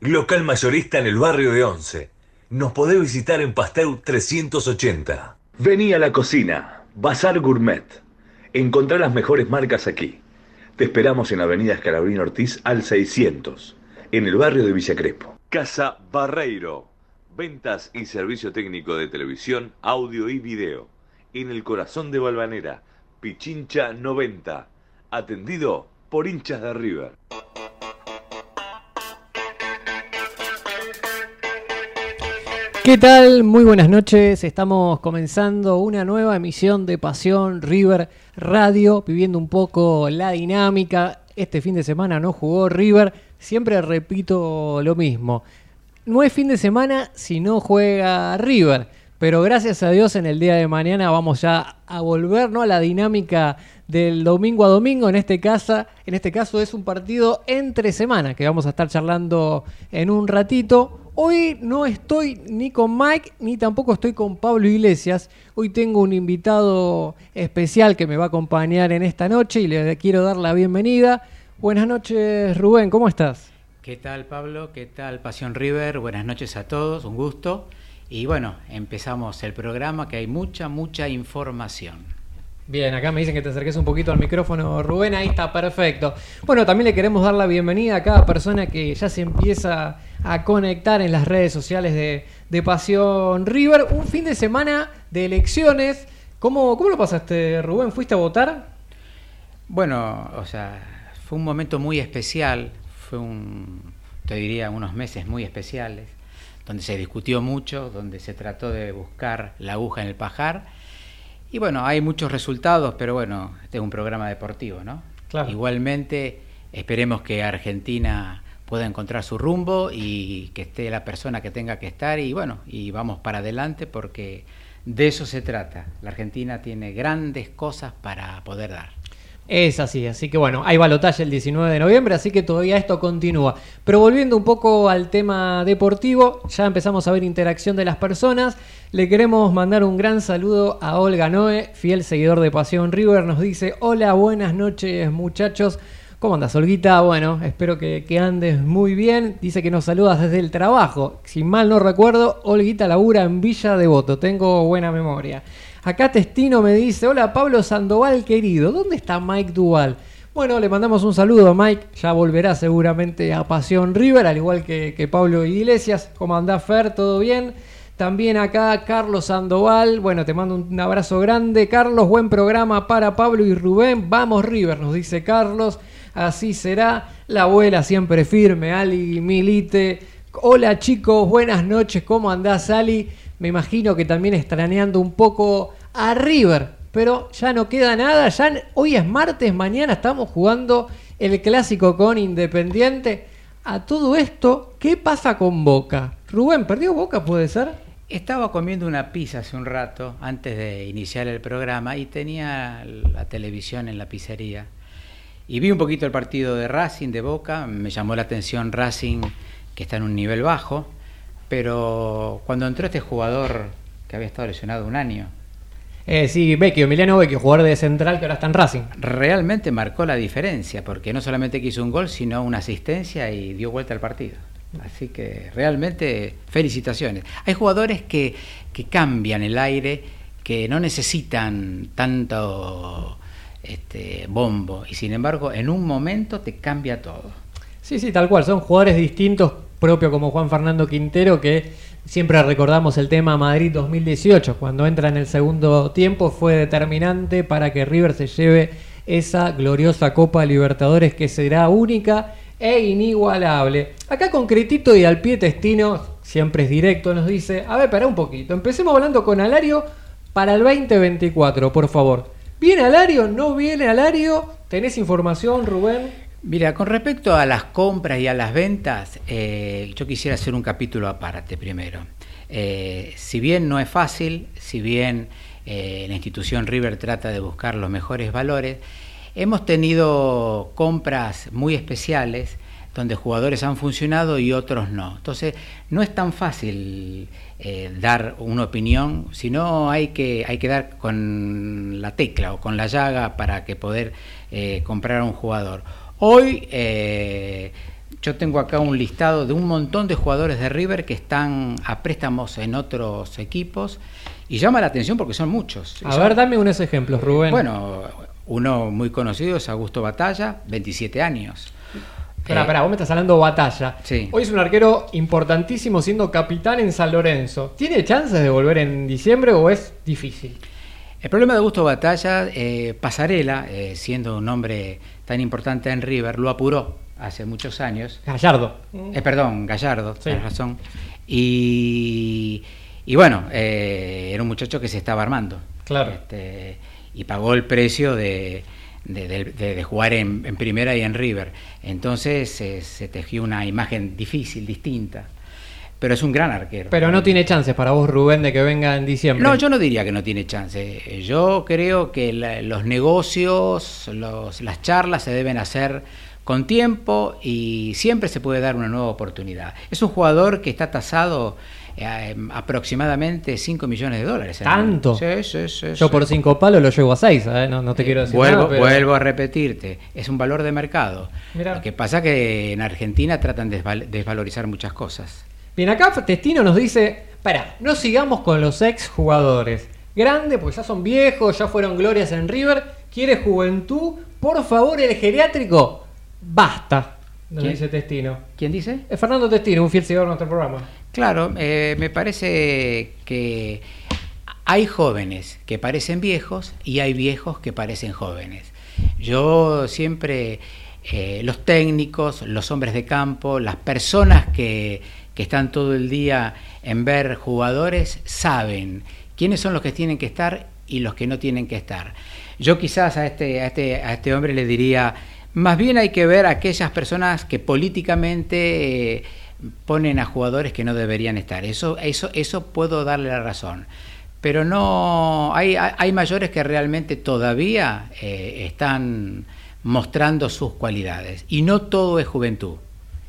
local mayorista en el barrio de Once. Nos podés visitar en Pasteur 380. Vení a la cocina, Bazar Gourmet. Encontrá las mejores marcas aquí. Te esperamos en Avenida Escalabrín Ortiz al 600, en el barrio de Villa Crespo. Casa Barreiro. Ventas y servicio técnico de televisión, audio y video. En el corazón de Balvanera. Pichincha 90. Atendido por hinchas de River. ¿Qué tal? Muy buenas noches. Estamos comenzando una nueva emisión de Pasión River Radio, viviendo un poco la dinámica. Este fin de semana no jugó River. Siempre repito lo mismo. No es fin de semana si no juega River. Pero gracias a Dios en el día de mañana vamos ya a volver a la dinámica del domingo a domingo. En este, caso, en este caso es un partido entre semana que vamos a estar charlando en un ratito. Hoy no estoy ni con Mike ni tampoco estoy con Pablo Iglesias. Hoy tengo un invitado especial que me va a acompañar en esta noche y le quiero dar la bienvenida. Buenas noches Rubén, ¿cómo estás? ¿Qué tal Pablo? ¿Qué tal Pasión River? Buenas noches a todos, un gusto. Y bueno, empezamos el programa que hay mucha, mucha información. Bien, acá me dicen que te acerques un poquito al micrófono, Rubén, ahí está, perfecto. Bueno, también le queremos dar la bienvenida a cada persona que ya se empieza a conectar en las redes sociales de, Pasión River. Un fin de semana de elecciones. ¿Cómo, ¿Cómo lo pasaste, Rubén? ¿Fuiste a votar? Bueno, o sea, fue un momento muy especial, fue un, te diría, unos meses muy especiales donde se discutió mucho, donde se trató de buscar la aguja en el pajar. Y bueno, hay muchos resultados, pero bueno, este es un programa deportivo, ¿no? Igualmente, esperemos que Argentina pueda encontrar su rumbo y que esté la persona que tenga que estar y bueno, y vamos para adelante porque de eso se trata. La Argentina tiene grandes cosas para poder dar. Es así, así que bueno, hay balotaje el 19 de noviembre, así que todavía esto continúa. Pero volviendo un poco al tema deportivo, ya empezamos a ver interacción de las personas. Le queremos mandar un gran saludo a Olga Noe, fiel seguidor de Pasión River. Nos dice: Hola, buenas noches, muchachos. ¿Cómo andas, Olguita? Bueno, espero que, andes muy bien. Dice que nos saludas desde el trabajo. Si mal no recuerdo, Olguita labura en Villa Devoto. Tengo buena memoria. Acá Testino me dice, hola Pablo Sandoval querido, ¿dónde está Mike Duval? Bueno, le mandamos un saludo a Mike, ya volverá seguramente a Pasión River, al igual que, Pablo Iglesias. ¿Cómo andás Fer? ¿Todo bien? También acá Carlos Sandoval, bueno, te mando un abrazo grande. Carlos, buen programa para Pablo y Rubén. Vamos River, nos dice Carlos. Así será. La abuela siempre firme, Ali Milite. Hola chicos, buenas noches, ¿cómo andás Ali? Me imagino que también extrañando un poco a River, pero ya no queda nada. Ya hoy es martes, mañana estamos jugando el clásico con Independiente. A todo esto, ¿qué pasa con Boca? Rubén, ¿perdió Boca, puede ser? Estaba comiendo una pizza hace un rato, antes de iniciar el programa, y tenía la televisión en la pizzería. Y vi un poquito el partido de Racing de Boca, me llamó la atención Racing, que está en un nivel bajo, pero cuando entró este jugador que había estado lesionado un año. Eh, sí, Vecchio, Emiliano Vecchio, jugador de central que ahora está en Racing. Realmente marcó la diferencia, porque no solamente quiso un gol, sino una asistencia y dio vuelta al partido. Así que realmente felicitaciones. Hay jugadores que, que cambian el aire, que no necesitan tanto este, bombo, y sin embargo en un momento te cambia todo. Sí, sí, tal cual, son jugadores distintos propio como Juan Fernando Quintero, que siempre recordamos el tema Madrid 2018, cuando entra en el segundo tiempo fue determinante para que River se lleve esa gloriosa Copa Libertadores que será única e inigualable. Acá concretito y al pie testino, siempre es directo, nos dice, a ver, para un poquito, empecemos hablando con Alario para el 2024, por favor. ¿Viene Alario? ¿No viene Alario? ¿Tenés información, Rubén? Mira, con respecto a las compras y a las ventas, eh, yo quisiera hacer un capítulo aparte primero. Eh, si bien no es fácil, si bien la institución River trata de buscar los mejores valores, hemos tenido compras muy especiales donde jugadores han funcionado y otros no. Entonces, no es tan fácil eh, dar una opinión, sino hay que, hay que dar con la tecla o con la llaga para que poder eh, comprar a un jugador. Hoy eh, yo tengo acá un listado de un montón de jugadores de River que están a préstamos en otros equipos y llama la atención porque son muchos. A ver, dame unos ejemplos, Rubén. Bueno, uno muy conocido es Augusto Batalla, 27 años. Espera, espera, vos me estás hablando de batalla. Sí. Hoy es un arquero importantísimo siendo capitán en San Lorenzo. ¿Tiene chances de volver en diciembre o es difícil? El problema de Augusto Batalla, eh, Pasarela, eh, siendo un hombre tan importante en River, lo apuró hace muchos años. Gallardo. Eh, perdón, Gallardo, tienes razón. Y, y bueno, era un muchacho que se estaba armando. Claro. Este, y pagó el precio de, de, jugar en, primera y en River. Entonces se tejió una imagen difícil, distinta. Pero es un gran arquero. Pero no tiene chances para vos, Rubén, de que venga en diciembre. No, yo no diría que no tiene chance. Yo creo que los negocios, las charlas se deben hacer con tiempo y siempre se puede dar una nueva oportunidad. Es un jugador que está tasado eh, aproximadamente 5 millones de dólares. ¿Tanto? Sí, sí, sí. Yo por 5 palos lo llevo a 6, ¿eh? no, te quiero decir vuelvo, nada, Vuelvo a repetirte, es un valor de mercado. Mirá. Lo que pasa que en Argentina tratan de desvalorizar muchas cosas. Bien, acá Testino nos dice, para, no sigamos con los ex jugadores. Grande, pues ya son viejos, ya fueron glorias en River, quiere juventud, por favor el geriátrico, basta. Nos dice Testino. ¿Quién dice? Es Fernando Testino, un fiel seguidor de nuestro programa. Claro, eh, me parece que hay jóvenes que parecen viejos y hay viejos que parecen jóvenes. Yo siempre, eh, los técnicos, los hombres de campo, las personas que, que están todo el día en ver jugadores, saben quiénes son los que tienen que estar y los que no tienen que estar. Yo quizás a este, a este, a este hombre le diría, más bien hay que ver a aquellas personas que políticamente... Eh, ponen a jugadores que no deberían estar. Eso, eso, eso puedo darle la razón. Pero no, hay, hay mayores que realmente todavía eh, están mostrando sus cualidades. Y no todo es juventud.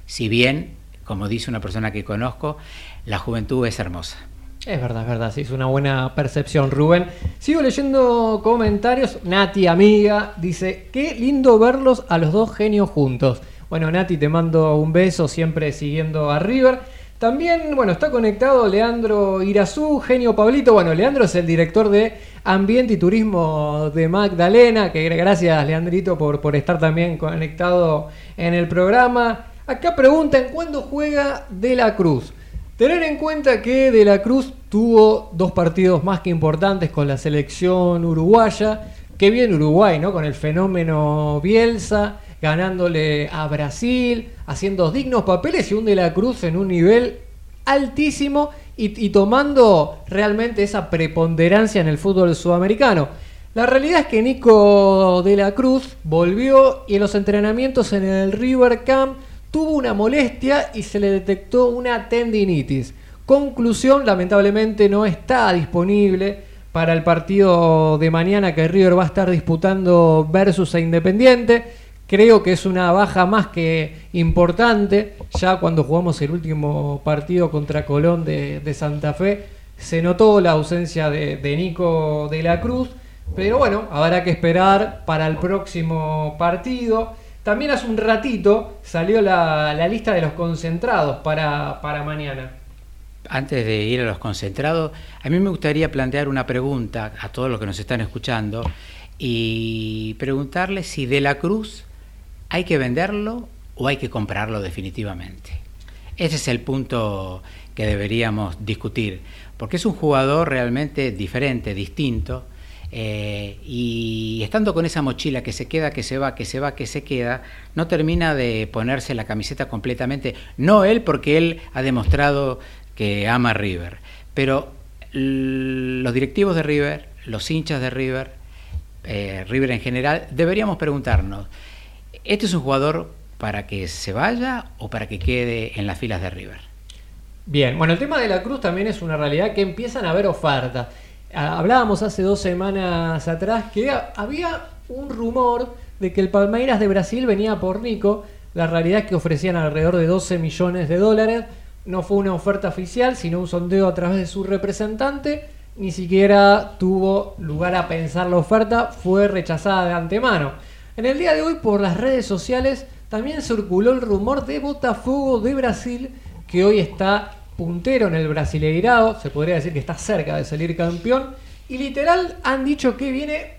Si bien, como dice una persona que conozco, la juventud es hermosa. Es verdad, es verdad, sí, es una buena percepción, Rubén. Sigo leyendo comentarios. Nati, amiga, dice, qué lindo verlos a los dos genios juntos. Bueno, Nati, te mando un beso, siempre siguiendo a River. También, bueno, está conectado Leandro Irazú, genio Pablito. Bueno, Leandro es el director de Ambiente y Turismo de Magdalena, que gracias, Leandrito, por, por estar también conectado en el programa. Acá preguntan, ¿cuándo juega De la Cruz? Tener en cuenta que De la Cruz tuvo dos partidos más que importantes con la selección uruguaya. Qué bien Uruguay, ¿no? Con el fenómeno Bielsa ganándole a Brasil, haciendo dignos papeles y un de la Cruz en un nivel altísimo y, tomando realmente esa preponderancia en el fútbol sudamericano. La realidad es que Nico de la Cruz volvió y en los entrenamientos en el River Camp tuvo una molestia y se le detectó una tendinitis. Conclusión, lamentablemente no está disponible para el partido de mañana que River va a estar disputando versus a Independiente. Creo que es una baja más que importante. Ya cuando jugamos el último partido contra Colón de, Santa Fe, se notó la ausencia de, Nico de la Cruz. Pero bueno, habrá que esperar para el próximo partido. También hace un ratito salió la, lista de los concentrados para, para mañana. Antes de ir a los concentrados, a mí me gustaría plantear una pregunta a todos los que nos están escuchando y preguntarles si De la Cruz ¿Hay que venderlo o hay que comprarlo definitivamente? Ese es el punto que deberíamos discutir, porque es un jugador realmente diferente, distinto, eh, y estando con esa mochila que se queda, que se va, que se va, que se queda, no termina de ponerse la camiseta completamente, no él porque él ha demostrado que ama River, pero los directivos de River, los hinchas de River, eh, River en general, deberíamos preguntarnos, ¿Este es un jugador para que se vaya o para que quede en las filas de River? Bien, bueno, el tema de la Cruz también es una realidad que empiezan a haber ofertas. Ah, hablábamos hace dos semanas atrás que había un rumor de que el Palmeiras de Brasil venía por Nico. La realidad es que ofrecían alrededor de 12 millones de dólares. No fue una oferta oficial, sino un sondeo a través de su representante. Ni siquiera tuvo lugar a pensar la oferta, fue rechazada de antemano. En el día de hoy, por las redes sociales, también circuló el rumor de Botafogo de Brasil, que hoy está puntero en el Brasileirado, se podría decir que está cerca de salir campeón, y literal han dicho que viene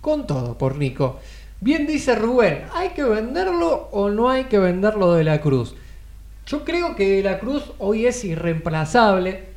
con todo por Nico. Bien dice Rubén, ¿hay que venderlo o no hay que venderlo de la Cruz? Yo creo que de la Cruz hoy es irreemplazable.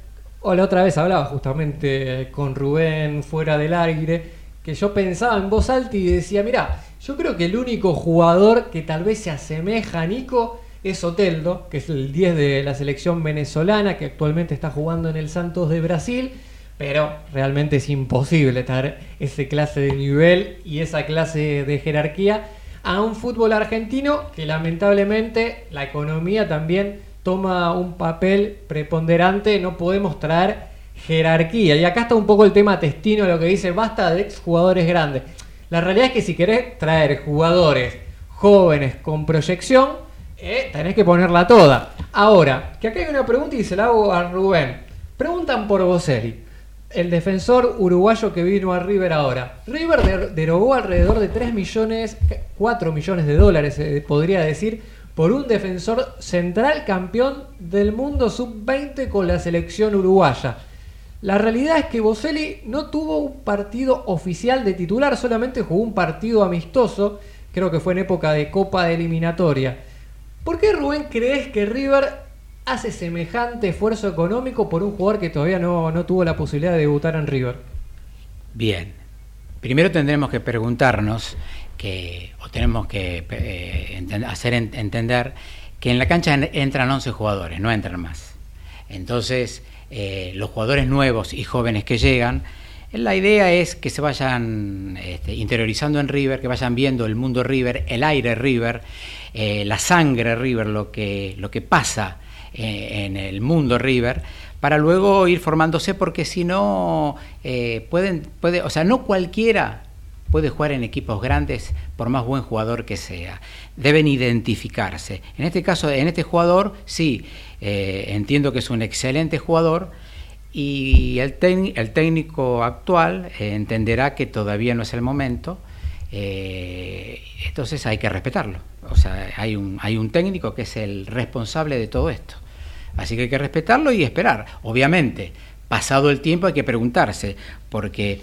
O la otra vez hablaba justamente con Rubén fuera del aire, que yo pensaba en voz alta y decía, mira, yo creo que el único jugador que tal vez se asemeja a Nico es Oteldo, que es el 10 de la selección venezolana, que actualmente está jugando en el Santos de Brasil, pero realmente es imposible estar ese clase de nivel y esa clase de jerarquía a un fútbol argentino que lamentablemente la economía también toma un papel preponderante, no podemos traer jerarquía. Y acá está un poco el tema testino, lo que dice, basta de exjugadores grandes. La realidad es que si querés traer jugadores jóvenes con proyección, eh, tenés que ponerla toda. Ahora, que acá hay una pregunta y se la hago a Rubén. Preguntan por Boselli, el defensor uruguayo que vino a River ahora. River derogó alrededor de 3 millones, 4 millones de dólares, eh, podría decir, por un defensor central campeón del mundo sub-20 con la selección uruguaya. La realidad es que Boselli no tuvo un partido oficial de titular, solamente jugó un partido amistoso, creo que fue en época de Copa de Eliminatoria. ¿Por qué Rubén crees que River hace semejante esfuerzo económico por un jugador que todavía no, tuvo la posibilidad de debutar en River? Bien, primero tendremos que preguntarnos que, o tenemos que eh, hacer entender que en la cancha entran 11 jugadores, no entran más. Entonces, eh, los jugadores nuevos y jóvenes que llegan, la idea es que se vayan este, interiorizando en River, que vayan viendo el mundo River, el aire River, eh, la sangre River, lo que, lo que pasa eh, en el mundo River, para luego ir formándose, porque si no, pueden, puede, o sea, no cualquiera puede jugar en equipos grandes por más buen jugador que sea. Deben identificarse. En este caso, en este jugador, sí, eh, entiendo que es un excelente jugador y el, el técnico actual eh, entenderá que todavía no es el momento. Eh, entonces hay que respetarlo. O sea, hay un, hay un técnico que es el responsable de todo esto. Así que hay que respetarlo y esperar. Obviamente, pasado el tiempo hay que preguntarse, porque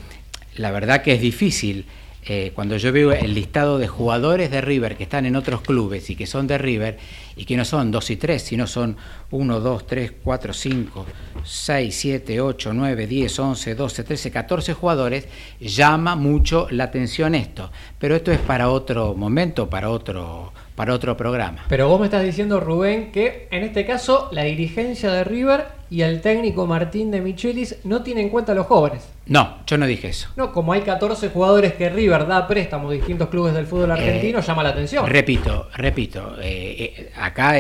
la verdad que es difícil eh, cuando yo veo el listado de jugadores de River que están en otros clubes y que son de River y que no son dos y tres, sino son 1, 2, 3, 4, 5, 6, 7, 8, 9, 10, 11, 12, 13, 14 jugadores, llama mucho la atención esto. Pero esto es para otro momento, para otro, para otro programa. Pero vos me estás diciendo, Rubén, que en este caso la dirigencia de River y el técnico Martín de Michelis no tienen en cuenta a los jóvenes. No, yo no dije eso. No, como hay 14 jugadores que River da préstamos a distintos clubes del fútbol argentino, eh, llama la atención. Repito, repito, eh, eh, acá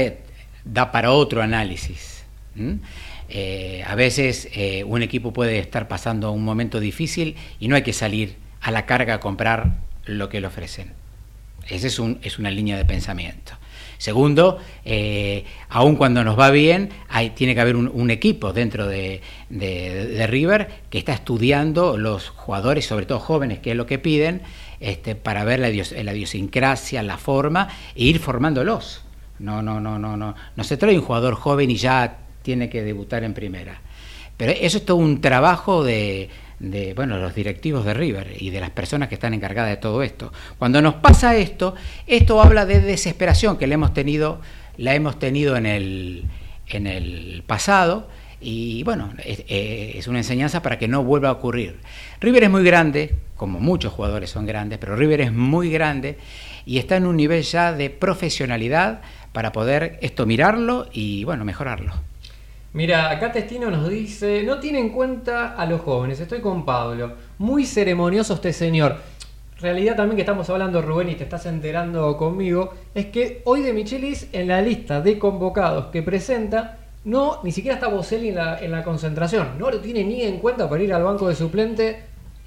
da para otro análisis. a veces un equipo puede estar pasando un momento difícil y no hay que salir a la carga a comprar lo que le ofrecen. Esa es, un, es una línea de pensamiento. Segundo, eh, aun cuando nos va bien, tiene que haber un, equipo dentro de, River que está estudiando los jugadores, sobre todo jóvenes, que es lo que piden, este, para ver la, la idiosincrasia, la forma, e ir formándolos. No, no, no, no, no. No se trae un jugador joven y ya tiene que debutar en primera. Pero eso es todo un trabajo de, de bueno, los directivos de River y de las personas que están encargadas de todo esto. Cuando nos pasa esto, esto habla de desesperación que le hemos tenido, la hemos tenido en el, en el pasado y bueno, es, es, una enseñanza para que no vuelva a ocurrir. River es muy grande, como muchos jugadores son grandes, pero River es muy grande y está en un nivel ya de profesionalidad para poder esto mirarlo y bueno, mejorarlo. Mira, acá Testino nos dice, no tiene en cuenta a los jóvenes, estoy con Pablo, muy ceremonioso este señor. realidad también que estamos hablando, Rubén, y te estás enterando conmigo, es que hoy de Michelis en la lista de convocados que presenta, no, ni siquiera está Boselli en la, en la concentración. No lo tiene ni en cuenta para ir al banco de suplente.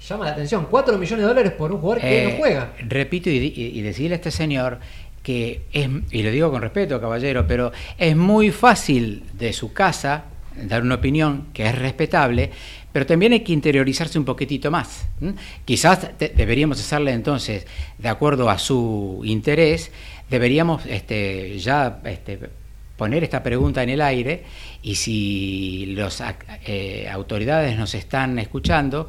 Llama la atención. 4 millones de dólares por un jugador que no Eh, juega. Repito y, y- y decirle a este señor que es, y lo digo con respeto, caballero, pero es muy fácil de su casa dar una opinión que es respetable, pero también hay que interiorizarse un poquitito más. Quizás deberíamos hacerle entonces, de acuerdo a su interés, deberíamos este, ya este, poner esta pregunta en el aire y si las autoridades nos están escuchando,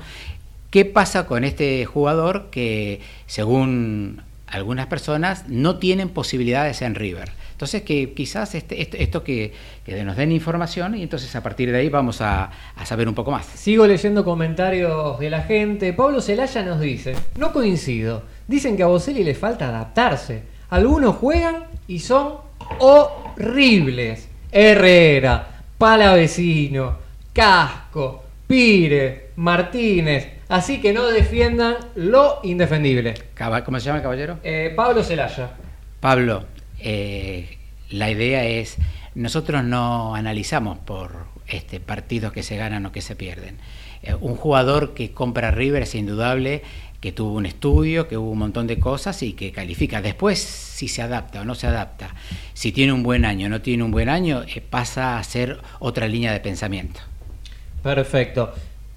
¿Qué pasa con este jugador que, según algunas personas, no tienen posibilidades en River? Entonces, que quizás este- esto, que, nos den información y entonces a partir de ahí vamos a, a saber un poco más. Sigo leyendo comentarios de la gente. Pablo Celaya nos dice, no coincido. Dicen que a Boselli le falta adaptarse. Algunos juegan y son horribles. Herrera, Palavecino, Casco, Pire, Martínez. Así que no defiendan lo indefendible. ¿Cómo se llama, caballero? Eh, Pablo Celaya. Pablo, eh, la idea es, nosotros no analizamos por este, partidos que se ganan o que se pierden. Eh, un jugador que compra River es indudable que tuvo un estudio, que hubo un montón de cosas y que califica. Después, si se adapta o no se adapta, si tiene un buen año o no tiene un buen año, eh, pasa a ser otra línea de pensamiento. Perfecto.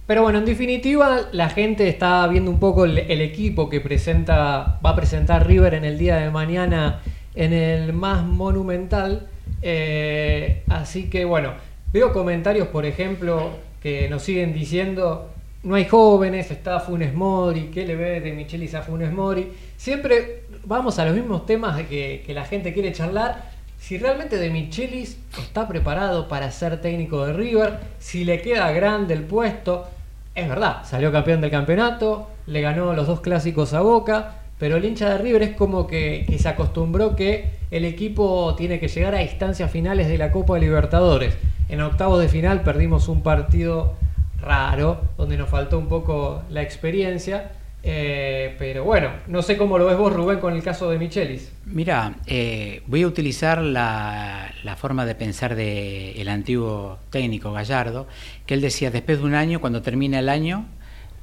Pero bueno, en definitiva, la gente está viendo un poco el, equipo que presenta, va a presentar River en el día de mañana en el más monumental. Eh, así que bueno, veo comentarios, por ejemplo, que nos siguen diciendo, no hay jóvenes, está Funes Mori, ¿qué le ve de Michelis a Funes Mori? Siempre vamos a los mismos temas que, que la gente quiere charlar. Si realmente De Michelis está preparado para ser técnico de River, si le queda grande el puesto, es verdad, salió campeón del campeonato, le ganó los dos clásicos a Boca, pero el hincha de River es como que, se acostumbró que el equipo tiene que llegar a instancias finales de la Copa Libertadores. En octavos de final perdimos un partido raro, donde nos faltó un poco la experiencia. Eh, pero bueno, no sé cómo lo ves vos, Rubén, con el caso de Michelis. Mira, eh, voy a utilizar la, la forma de pensar del antiguo técnico Gallardo, que él decía, después de un año, cuando termina el año,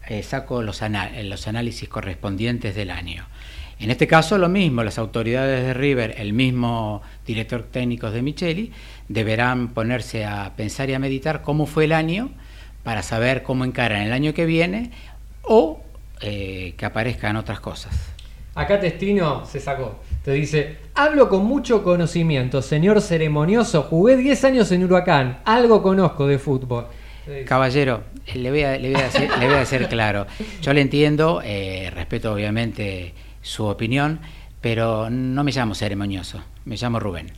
eh, saco los análisis correspondientes del año. En este caso lo mismo, las autoridades de River, el mismo director técnico de Micheli, deberán ponerse a pensar y a meditar cómo fue el año para saber cómo encaran el año que viene o eh, que aparezcan otras cosas. Acá Testino se sacó. Te dice, hablo con mucho conocimiento, señor ceremonioso, jugué 10 años en Huracán, algo conozco de fútbol. Caballero, eh, le voy a, le voy a, decir, le voy a decir claro. Yo le entiendo, eh, respeto obviamente su opinión, pero no me llamo ceremonioso, me llamo Rubén.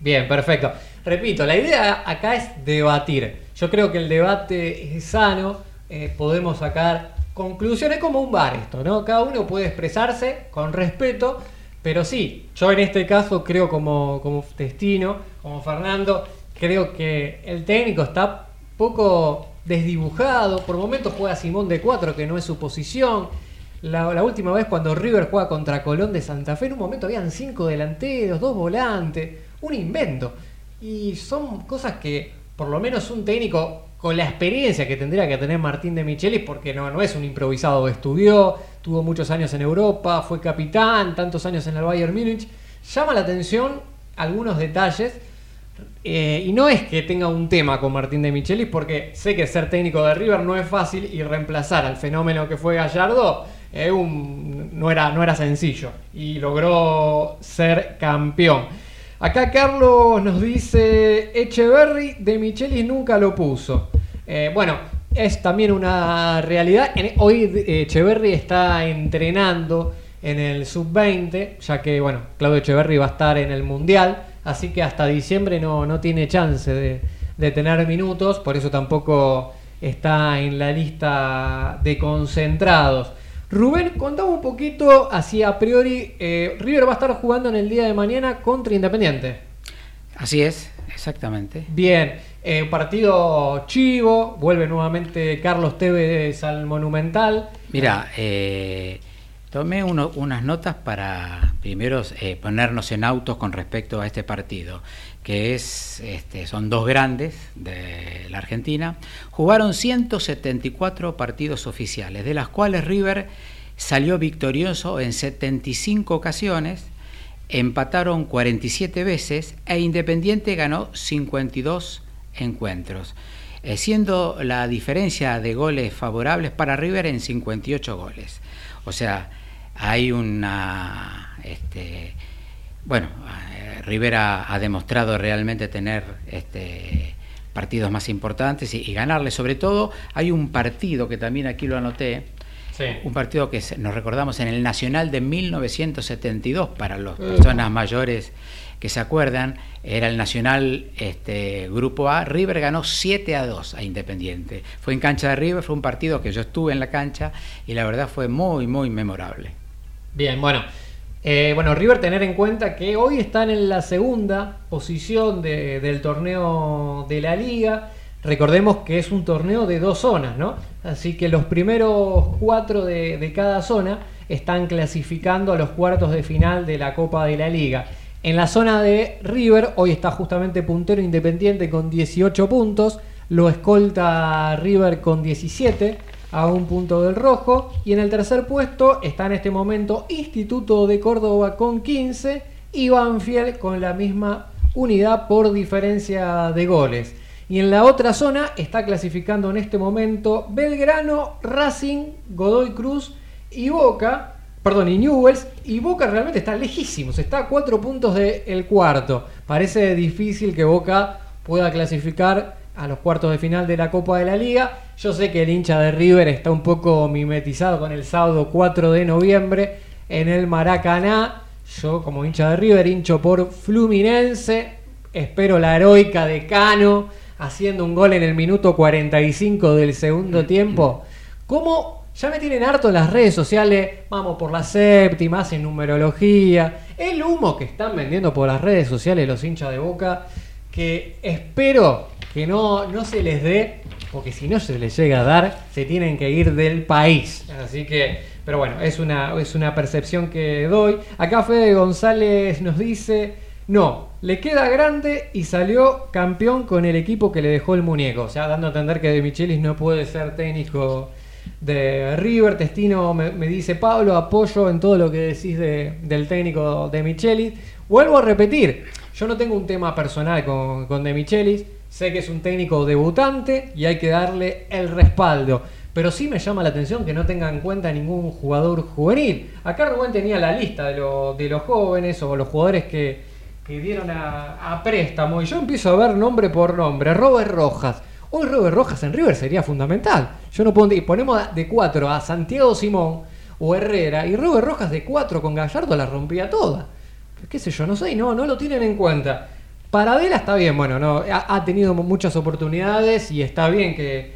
Bien, perfecto. Repito, la idea acá es debatir. Yo creo que el debate es sano, eh, podemos sacar conclusiones como un bar esto, ¿no? Cada uno puede expresarse con respeto, pero sí, yo en este caso creo como, como Testino, como Fernando, creo que el técnico está poco desdibujado, por momentos juega Simón de 4, que no es su posición. La, la última vez cuando River juega contra Colón de Santa Fe, en un momento habían cinco delanteros, dos volantes, un invento. Y son cosas que por lo menos un técnico con la experiencia que tendría que tener Martín de Michelis, porque no, no es un improvisado, estudió, tuvo muchos años en Europa, fue capitán, tantos años en el Bayern Múnich, llama la atención algunos detalles. Eh, y no es que tenga un tema con Martín de Michelis, porque sé que ser técnico de River no es fácil y reemplazar al fenómeno que fue Gallardo eh, un- no, era, no era sencillo. Y logró ser campeón. Acá Carlos nos dice, Echeverry de Michelis nunca lo puso. Eh, bueno, es también una realidad. Hoy eh, Echeverry está entrenando en el sub-20, ya que, bueno, Claudio Echeverry va a estar en el Mundial, así que hasta diciembre no, no tiene chance de tener minutos, por eso tampoco está en la lista de concentrados. Rubén, contame un poquito, así a priori, eh, River va a estar jugando en el día de mañana contra Independiente. Así es, exactamente. Bien, eh, partido chivo, vuelve nuevamente Carlos Tevez al Monumental. Mira, eh, Tomé unas notas para primero eh, ponernos en autos con respecto a este partido, que es, este, son dos grandes de la Argentina. Jugaron 174 partidos oficiales, de las cuales River salió victorioso en 75 ocasiones, empataron 47 veces e Independiente ganó 52 encuentros, eh, siendo la diferencia de goles favorables para River en 58 goles. O sea, hay una... Este, bueno, eh, Rivera ha demostrado realmente tener este, partidos más importantes y, ganarle. Sobre todo, hay un partido que también aquí lo anoté, un partido que nos recordamos en el Nacional de 1972 para las personas mayores que se acuerdan, era el Nacional este, Grupo A. River ganó 7 a 2 a Independiente. Fue en cancha de River, fue un partido que yo estuve en la cancha y la verdad fue muy, muy memorable. Bien, bueno. Eh, bueno, River tener en cuenta que hoy están en la segunda posición del torneo de la liga. Recordemos que es un torneo de dos zonas, ¿no? Así que los primeros cuatro de, de cada zona están clasificando a los cuartos de final de la Copa de la Liga. En la zona de River, hoy está justamente puntero independiente con 18 puntos, lo escolta River con 17 a un punto del rojo. Y en el tercer puesto está en este momento Instituto de Córdoba con 15 y Banfield con la misma unidad por diferencia de goles. Y en la otra zona está clasificando en este momento Belgrano, Racing, Godoy Cruz y Boca. Perdón, y Newells. Y Boca realmente está lejísimos. Está a cuatro puntos del cuarto. Parece difícil que Boca pueda clasificar a los cuartos de final de la Copa de la Liga. Yo sé que el hincha de River está un poco mimetizado con el sábado 4 de noviembre en el Maracaná. Yo como hincha de River hincho por Fluminense. Espero la heroica de Cano haciendo un gol en el minuto 45 del segundo tiempo. Como ya me tienen harto en las redes sociales, vamos por la séptima, hacen numerología. El humo que están vendiendo por las redes sociales los hinchas de boca, que espero que no, no se les dé, porque si no se les llega a dar, se tienen que ir del país. Así que, pero bueno, es una, es una percepción que doy. Acá Fede González nos dice, no, le queda grande y salió campeón con el equipo que le dejó el muñeco. O sea, dando a entender que De Michelis no puede ser técnico de River. Testino me, dice, Pablo, apoyo en todo lo que decís del técnico de Michelis. Vuelvo a repetir, yo no tengo un tema personal con, con De Michelis. Sé que es un técnico debutante y hay que darle el respaldo. Pero sí me llama la atención que no tenga en cuenta ningún jugador juvenil. Acá Rubén tenía la lista de, los jóvenes o los jugadores que, dieron a, préstamo. Y yo empiezo a ver nombre por nombre. Robert Rojas. Hoy Robert Rojas en River sería fundamental. Yo no puedo. Ponemos de cuatro a Santiago Simón o Herrera. Y Robert Rojas de cuatro con Gallardo la rompía toda. ¿Qué sé yo? No sé. No, no lo tienen en cuenta. Paradela está bien, bueno, no, ha, tenido muchas oportunidades y está bien que,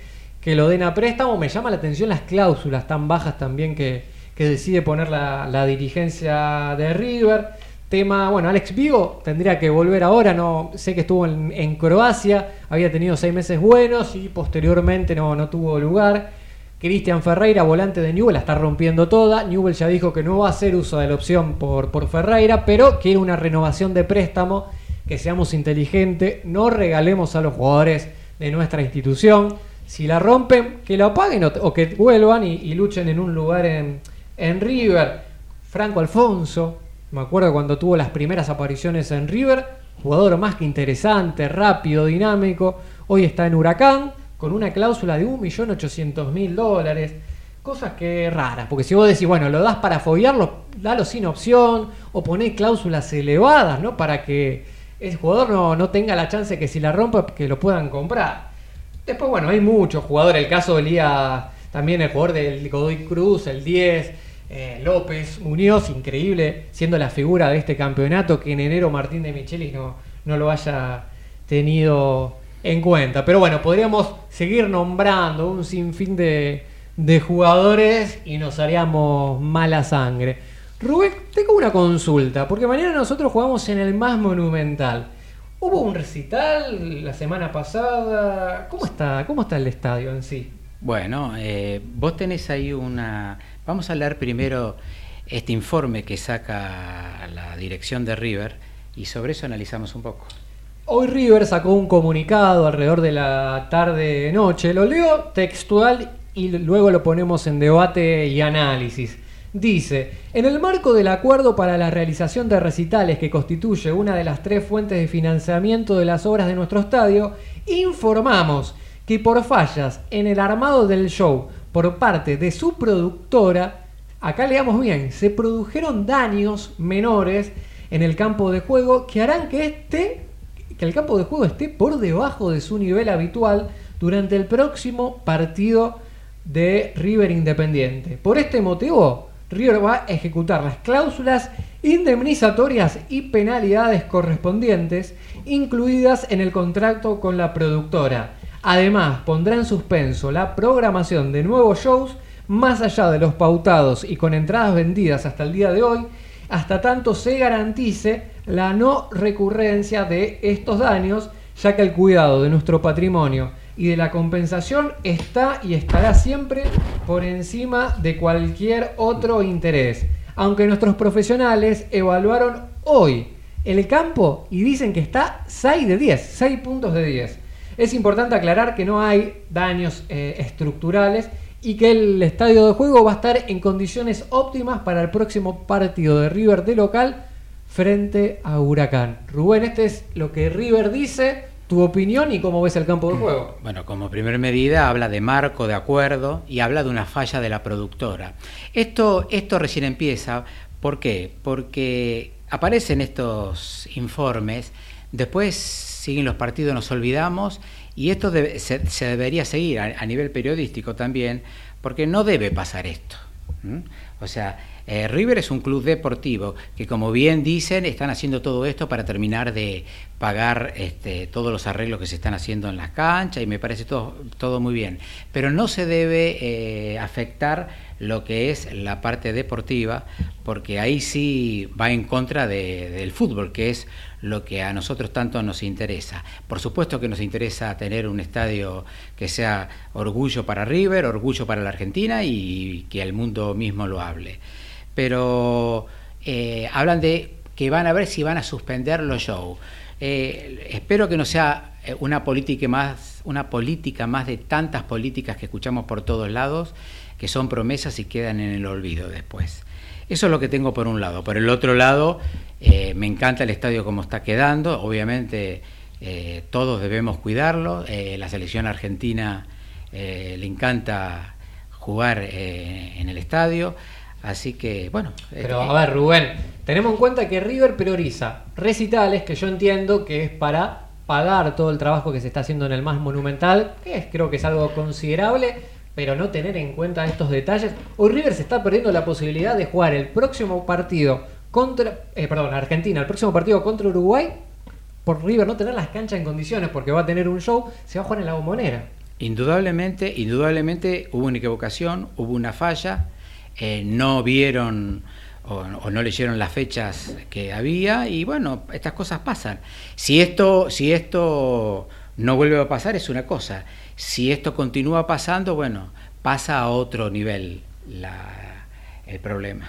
lo den a préstamo. Me llama la atención las cláusulas tan bajas también que, decide poner la, dirigencia de River. Tema, bueno, Alex Vigo tendría que volver ahora, no sé que estuvo en, Croacia, había tenido seis meses buenos y posteriormente no, no tuvo lugar. Cristian Ferreira, volante de Newell, la está rompiendo toda. Newell ya dijo que no va a hacer uso de la opción por, por Ferreira, pero quiere una renovación de préstamo que seamos inteligentes, no regalemos a los jugadores de nuestra institución. Si la rompen, que la paguen o, que vuelvan y, luchen en un lugar en, en River. Franco Alfonso, me acuerdo cuando tuvo las primeras apariciones en River, jugador más que interesante, rápido, dinámico. Hoy está en Huracán con una cláusula de 1.800.000 dólares. Cosas que raras, porque si vos decís, bueno, lo das para fobiarlo, dalo sin opción o poné cláusulas elevadas, ¿no? Para que el jugador no, no tenga la chance que si la rompa que lo puedan comprar. Después, bueno, hay muchos jugadores. El caso Lía también el jugador del Godoy Cruz, el 10, eh, López, Muñoz, increíble, siendo la figura de este campeonato que en enero Martín de Michelis no, no lo haya tenido en cuenta. Pero bueno, podríamos seguir nombrando un sinfín de, de jugadores y nos haríamos mala sangre. Rubén, tengo una consulta, porque mañana nosotros jugamos en el más monumental. ¿Hubo un recital la semana pasada? ¿Cómo está, cómo está el estadio en sí? Bueno, eh, vos tenés ahí una... Vamos a hablar primero este informe que saca la dirección de River y sobre eso analizamos un poco. Hoy River sacó un comunicado alrededor de la tarde-noche. Lo leo textual y luego lo ponemos en debate y análisis. Dice, en el marco del acuerdo para la realización de recitales que constituye una de las tres fuentes de financiamiento de las obras de nuestro estadio, informamos que por fallas en el armado del show por parte de su productora, acá leamos bien, se produjeron daños menores en el campo de juego que harán que este que el campo de juego esté por debajo de su nivel habitual durante el próximo partido de River Independiente. Por este motivo, River va a ejecutar las cláusulas indemnizatorias y penalidades correspondientes incluidas en el contrato con la productora. Además, pondrá en suspenso la programación de nuevos shows más allá de los pautados y con entradas vendidas hasta el día de hoy, hasta tanto se garantice la no recurrencia de estos daños, ya que el cuidado de nuestro patrimonio y de la compensación está y estará siempre por encima de cualquier otro interés. Aunque nuestros profesionales evaluaron hoy el campo y dicen que está 6 de 10, 6 puntos de 10. Es importante aclarar que no hay daños eh, estructurales y que el estadio de juego va a estar en condiciones óptimas para el próximo partido de River de local frente a Huracán. Rubén, este es lo que River dice, tu opinión y cómo ves el campo de juego. Bueno, como primer medida habla de marco, de acuerdo y habla de una falla de la productora. Esto, esto recién empieza, ¿por qué? Porque aparecen estos informes, después siguen los partidos, nos olvidamos y esto se, debería seguir a, nivel periodístico también, porque no debe pasar esto. O sea, eh, River es un club deportivo que, como bien dicen, están haciendo todo esto para terminar de pagar este, todos los arreglos que se están haciendo en las canchas y me parece todo, todo muy bien. Pero no se debe eh, afectar lo que es la parte deportiva, porque ahí sí va en contra del fútbol, que es lo que a nosotros tanto nos interesa. Por supuesto que nos interesa tener un estadio que sea orgullo para River, orgullo para la Argentina y que el mundo mismo lo hable pero eh, hablan de que van a ver si van a suspender los shows. Eh, espero que no sea eh, una política más, una política más de tantas políticas que escuchamos por todos lados, que son promesas y quedan en el olvido después. Eso es lo que tengo por un lado. Por el otro lado, me encanta el estadio como está quedando. Obviamente, todos debemos cuidarlo. la selección argentina le encanta jugar en el estadio. Así que, bueno. Pero a ver, Rubén, tenemos en cuenta que River prioriza recitales, que yo entiendo que es para pagar todo el trabajo que se está haciendo en el más monumental, que creo que es algo considerable, pero no tener en cuenta estos detalles. Hoy River se está perdiendo la posibilidad de jugar el próximo partido contra, eh, perdón, Argentina, el próximo partido contra Uruguay, por River no tener las canchas en condiciones, porque va a tener un show, se va a jugar en la bombonera. Indudablemente, indudablemente hubo una equivocación, hubo una falla eh, no vieron o, no leyeron las fechas que había y bueno, estas cosas pasan. Si esto, si esto no vuelve a pasar es una cosa, si esto continúa pasando, bueno, pasa a otro nivel el problema.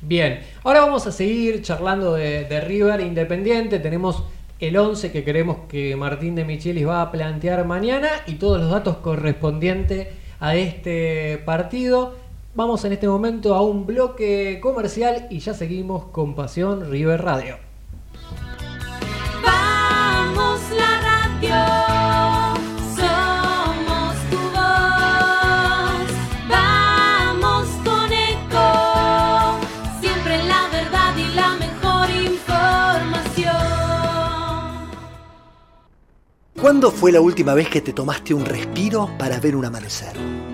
Bien, ahora vamos a seguir charlando de, River Independiente, tenemos el 11 que queremos que Martín de Michelis va a plantear mañana y todos los datos correspondientes a este partido. Vamos en este momento a un bloque comercial y ya seguimos con Pasión River Radio. Vamos la radio, somos tu voz. Vamos con eco, siempre la verdad y la mejor información. ¿Cuándo fue la última vez que te tomaste un respiro para ver un amanecer?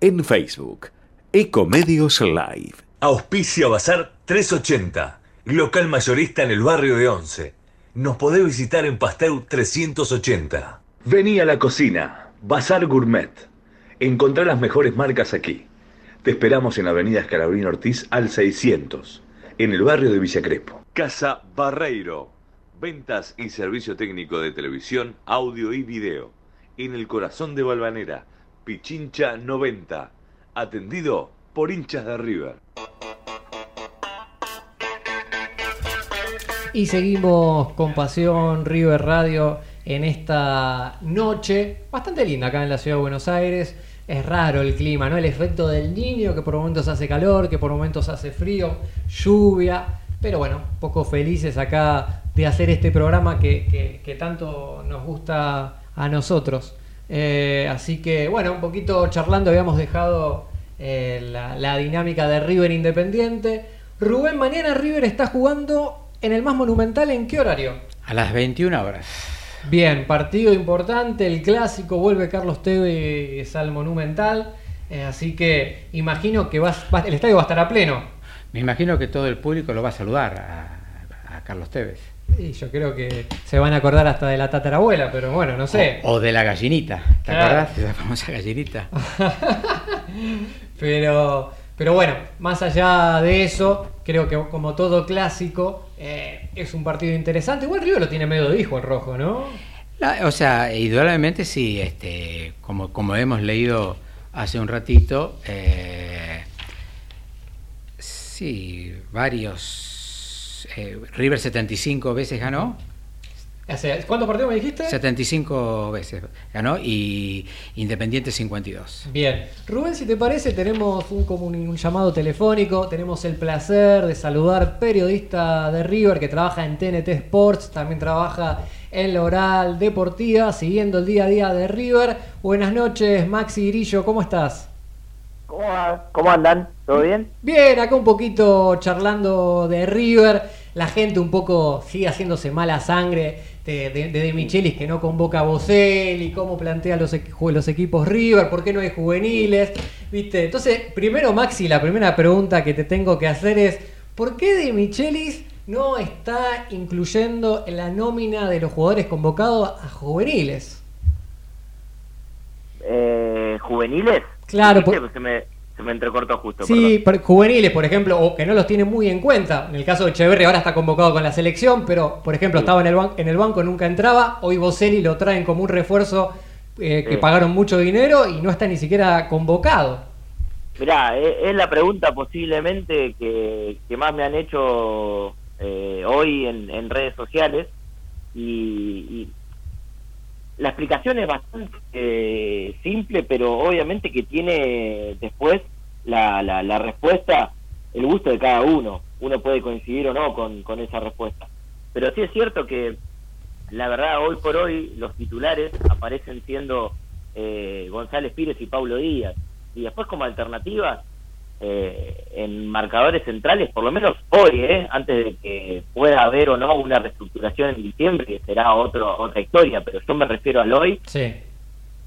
en Facebook, Ecomedios Live. Auspicia Bazar 380, local mayorista en el barrio de Once. Nos podés visitar en Pasteur 380. Vení a la cocina, Bazar Gourmet. Encontrá las mejores marcas aquí. Te esperamos en Avenida Escalabrín Ortiz al 600, en el barrio de Villa Crespo. Casa Barreiro. Ventas y servicio técnico de televisión, audio y video. En el corazón de Balvanera, Pichincha 90. Atendido por hinchas de River. Y seguimos con Pasión River Radio en esta noche bastante linda acá en la ciudad de Buenos Aires. Es raro el clima, ¿no? El efecto del niño, que por momentos hace calor, que por momentos hace frío, lluvia. Pero bueno, poco felices acá de hacer este programa que, que- que tanto nos gusta a nosotros. Eh, así que bueno, un poquito charlando habíamos dejado eh, la, la dinámica de River Independiente. Rubén, mañana River está jugando en el más monumental, ¿en qué horario? A las 21 horas. Bien, partido importante, el clásico, vuelve Carlos Tevez al Monumental, eh, así que imagino que vas- va- el estadio va a estar a pleno. Me imagino que todo el público lo va a saludar a, a Carlos Tevez. Y yo creo que se van a acordar hasta de la tatarabuela, pero bueno, no sé. O, o de la gallinita. ¿Te acordás de la famosa gallinita? Pero, pero bueno, más allá de eso, creo que como todo clásico, eh, es un partido interesante. Igual River lo tiene medio de hijo el rojo, ¿no? La- o sea, indudablemente sí, este, como, como hemos leído hace un ratito, eh, sí, varios. Eh, River 75 veces ganó, ¿Cuántos partidos me dijiste? 75 veces ganó y Independiente 52. Bien, Rubén, si te parece, tenemos un, llamado telefónico, tenemos el placer de saludar periodista de River que trabaja en TNT Sports, también trabaja en la oral deportiva, siguiendo el día a día de River. Buenas noches, Maxi Grillo, ¿cómo estás? ¿Cómo, va? ¿Cómo andan? ¿Todo bien? Bien, acá un poquito charlando de River, la gente un poco sigue haciéndose mala sangre de, de, Michelis que no convoca a Boselli, cómo plantea los, los equipos River, por qué no hay juveniles, ¿viste? Entonces, primero Maxi, la primera pregunta que te tengo que hacer es, ¿por qué De Michelis no está incluyendo en la nómina de los jugadores convocados a juveniles? Eh, ¿Juveniles? Claro, ¿Viste? por- se, me, se me entrecortó justo. Sí, por- juveniles, por ejemplo, o que no los tiene muy en cuenta. En el caso de Echeverri ahora está convocado con la selección, pero por ejemplo Sí. estaba en el, ban- en el banco, nunca entraba. Hoy Boselli lo traen como un refuerzo eh, que Sí. pagaron mucho dinero y no está ni siquiera convocado. Mirá, e- es, la pregunta posiblemente que, que más me han hecho eh, hoy en, en redes sociales y, y la explicación es bastante eh, simple, pero obviamente que tiene después la, la, la respuesta, el gusto de cada uno. Uno puede coincidir o no con, con esa respuesta. Pero sí es cierto que la verdad hoy por hoy los titulares aparecen siendo eh, González Pires y Pablo Díaz. Y después como alternativas eh, en marcadores centrales, por lo menos hoy, eh, antes de que pueda haber o no una reestructuración en diciembre, que será otro, otra historia, pero yo me refiero al hoy, Sí.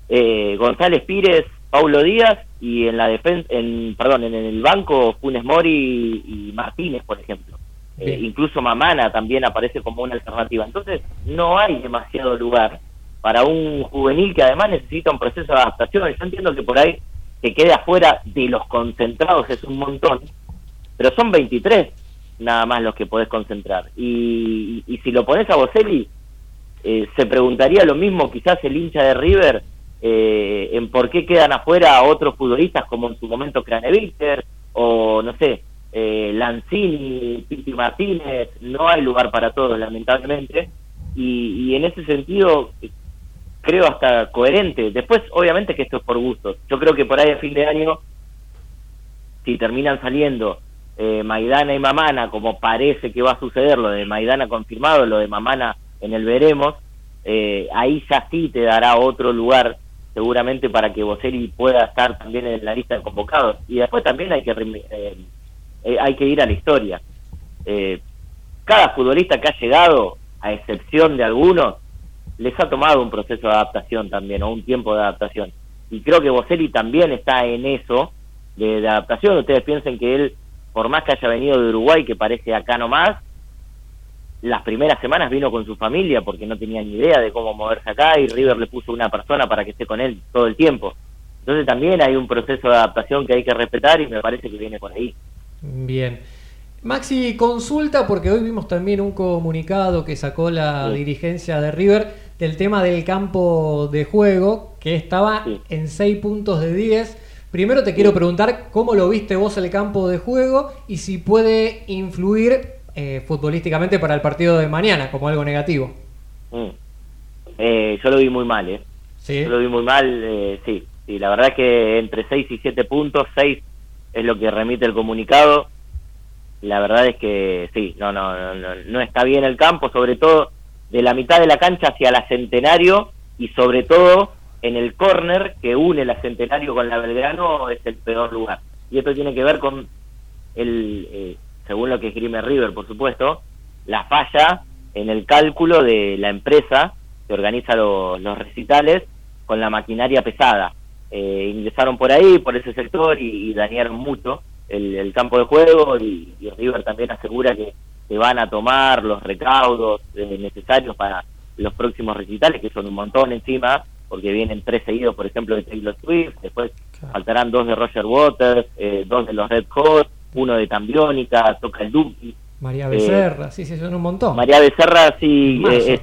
eh, González Pires, Paulo Díaz y en la defensa, en, perdón, en el banco Funes Mori y Martínez, por ejemplo. Eh, incluso Mamana también aparece como una alternativa. Entonces, no hay demasiado lugar para un juvenil que además necesita un proceso de adaptación. Yo entiendo que por ahí que quede afuera de los concentrados es un montón, pero son 23 nada más los que podés concentrar. Y, y, si lo pones a Boselli, eh, se preguntaría lo mismo quizás el hincha de River eh, en por qué quedan afuera otros futbolistas como en su momento Craneviter o no sé, eh, Lanzini, Piti Martínez, no hay lugar para todos lamentablemente y, y en ese sentido creo hasta coherente. Después obviamente que esto es por gusto. Yo creo que por ahí a fin de año si terminan saliendo eh, Maidana y Mamana, como parece que va a suceder, lo de Maidana confirmado, lo de Mamana en el veremos, eh, ahí ya sí te dará otro lugar seguramente para que Boselli pueda estar también en la lista de convocados. Y después también hay que, eh, eh, hay que ir a la historia. Eh, cada futbolista que ha llegado, a excepción de algunos, les ha tomado un proceso de adaptación también, o un tiempo de adaptación. Y creo que Boselli también está en eso, de, de adaptación. Ustedes piensen que él por más que haya venido de Uruguay, que parece acá nomás, las primeras semanas vino con su familia porque no tenía ni idea de cómo moverse acá y River le puso una persona para que esté con él todo el tiempo. Entonces también hay un proceso de adaptación que hay que respetar y me parece que viene por ahí. Bien. Maxi, consulta, porque hoy vimos también un comunicado que sacó la Sí. dirigencia de River del tema del campo de juego, que estaba Sí. en 6 puntos de 10. Primero te quiero preguntar cómo lo viste vos el campo de juego y si puede influir eh, futbolísticamente para el partido de mañana como algo negativo. Mm. Eh, yo lo vi muy mal, ¿eh? Sí. Yo lo vi muy mal, eh, sí. sí. La verdad es que entre 6 y 7 puntos, 6 es lo que remite el comunicado. La verdad es que sí, no, no, no, no, no está bien el campo, sobre todo de la mitad de la cancha hacia la Centenario y sobre todo en el córner que une la Centenario con la Belgrano es el peor lugar. Y esto tiene que ver con el, eh, según lo que esgrime River, por supuesto, la falla en el cálculo de la empresa que organiza lo- los recitales con la maquinaria pesada. Eh, ingresaron por ahí, por ese sector, y, dañaron mucho el, el campo de juego y River también asegura que, que van a tomar los recaudos eh, necesarios para los próximos recitales, que son un montón encima, porque vienen tres seguidos, por ejemplo, de Taylor Swift, después Claro. faltarán dos de Roger Waters, eh, dos de los Red Hot, uno de Tambiónica, toca el Duki. María Eh, Becerra, sí, sí, son un montón. María Becerra sí, Marzo, eh,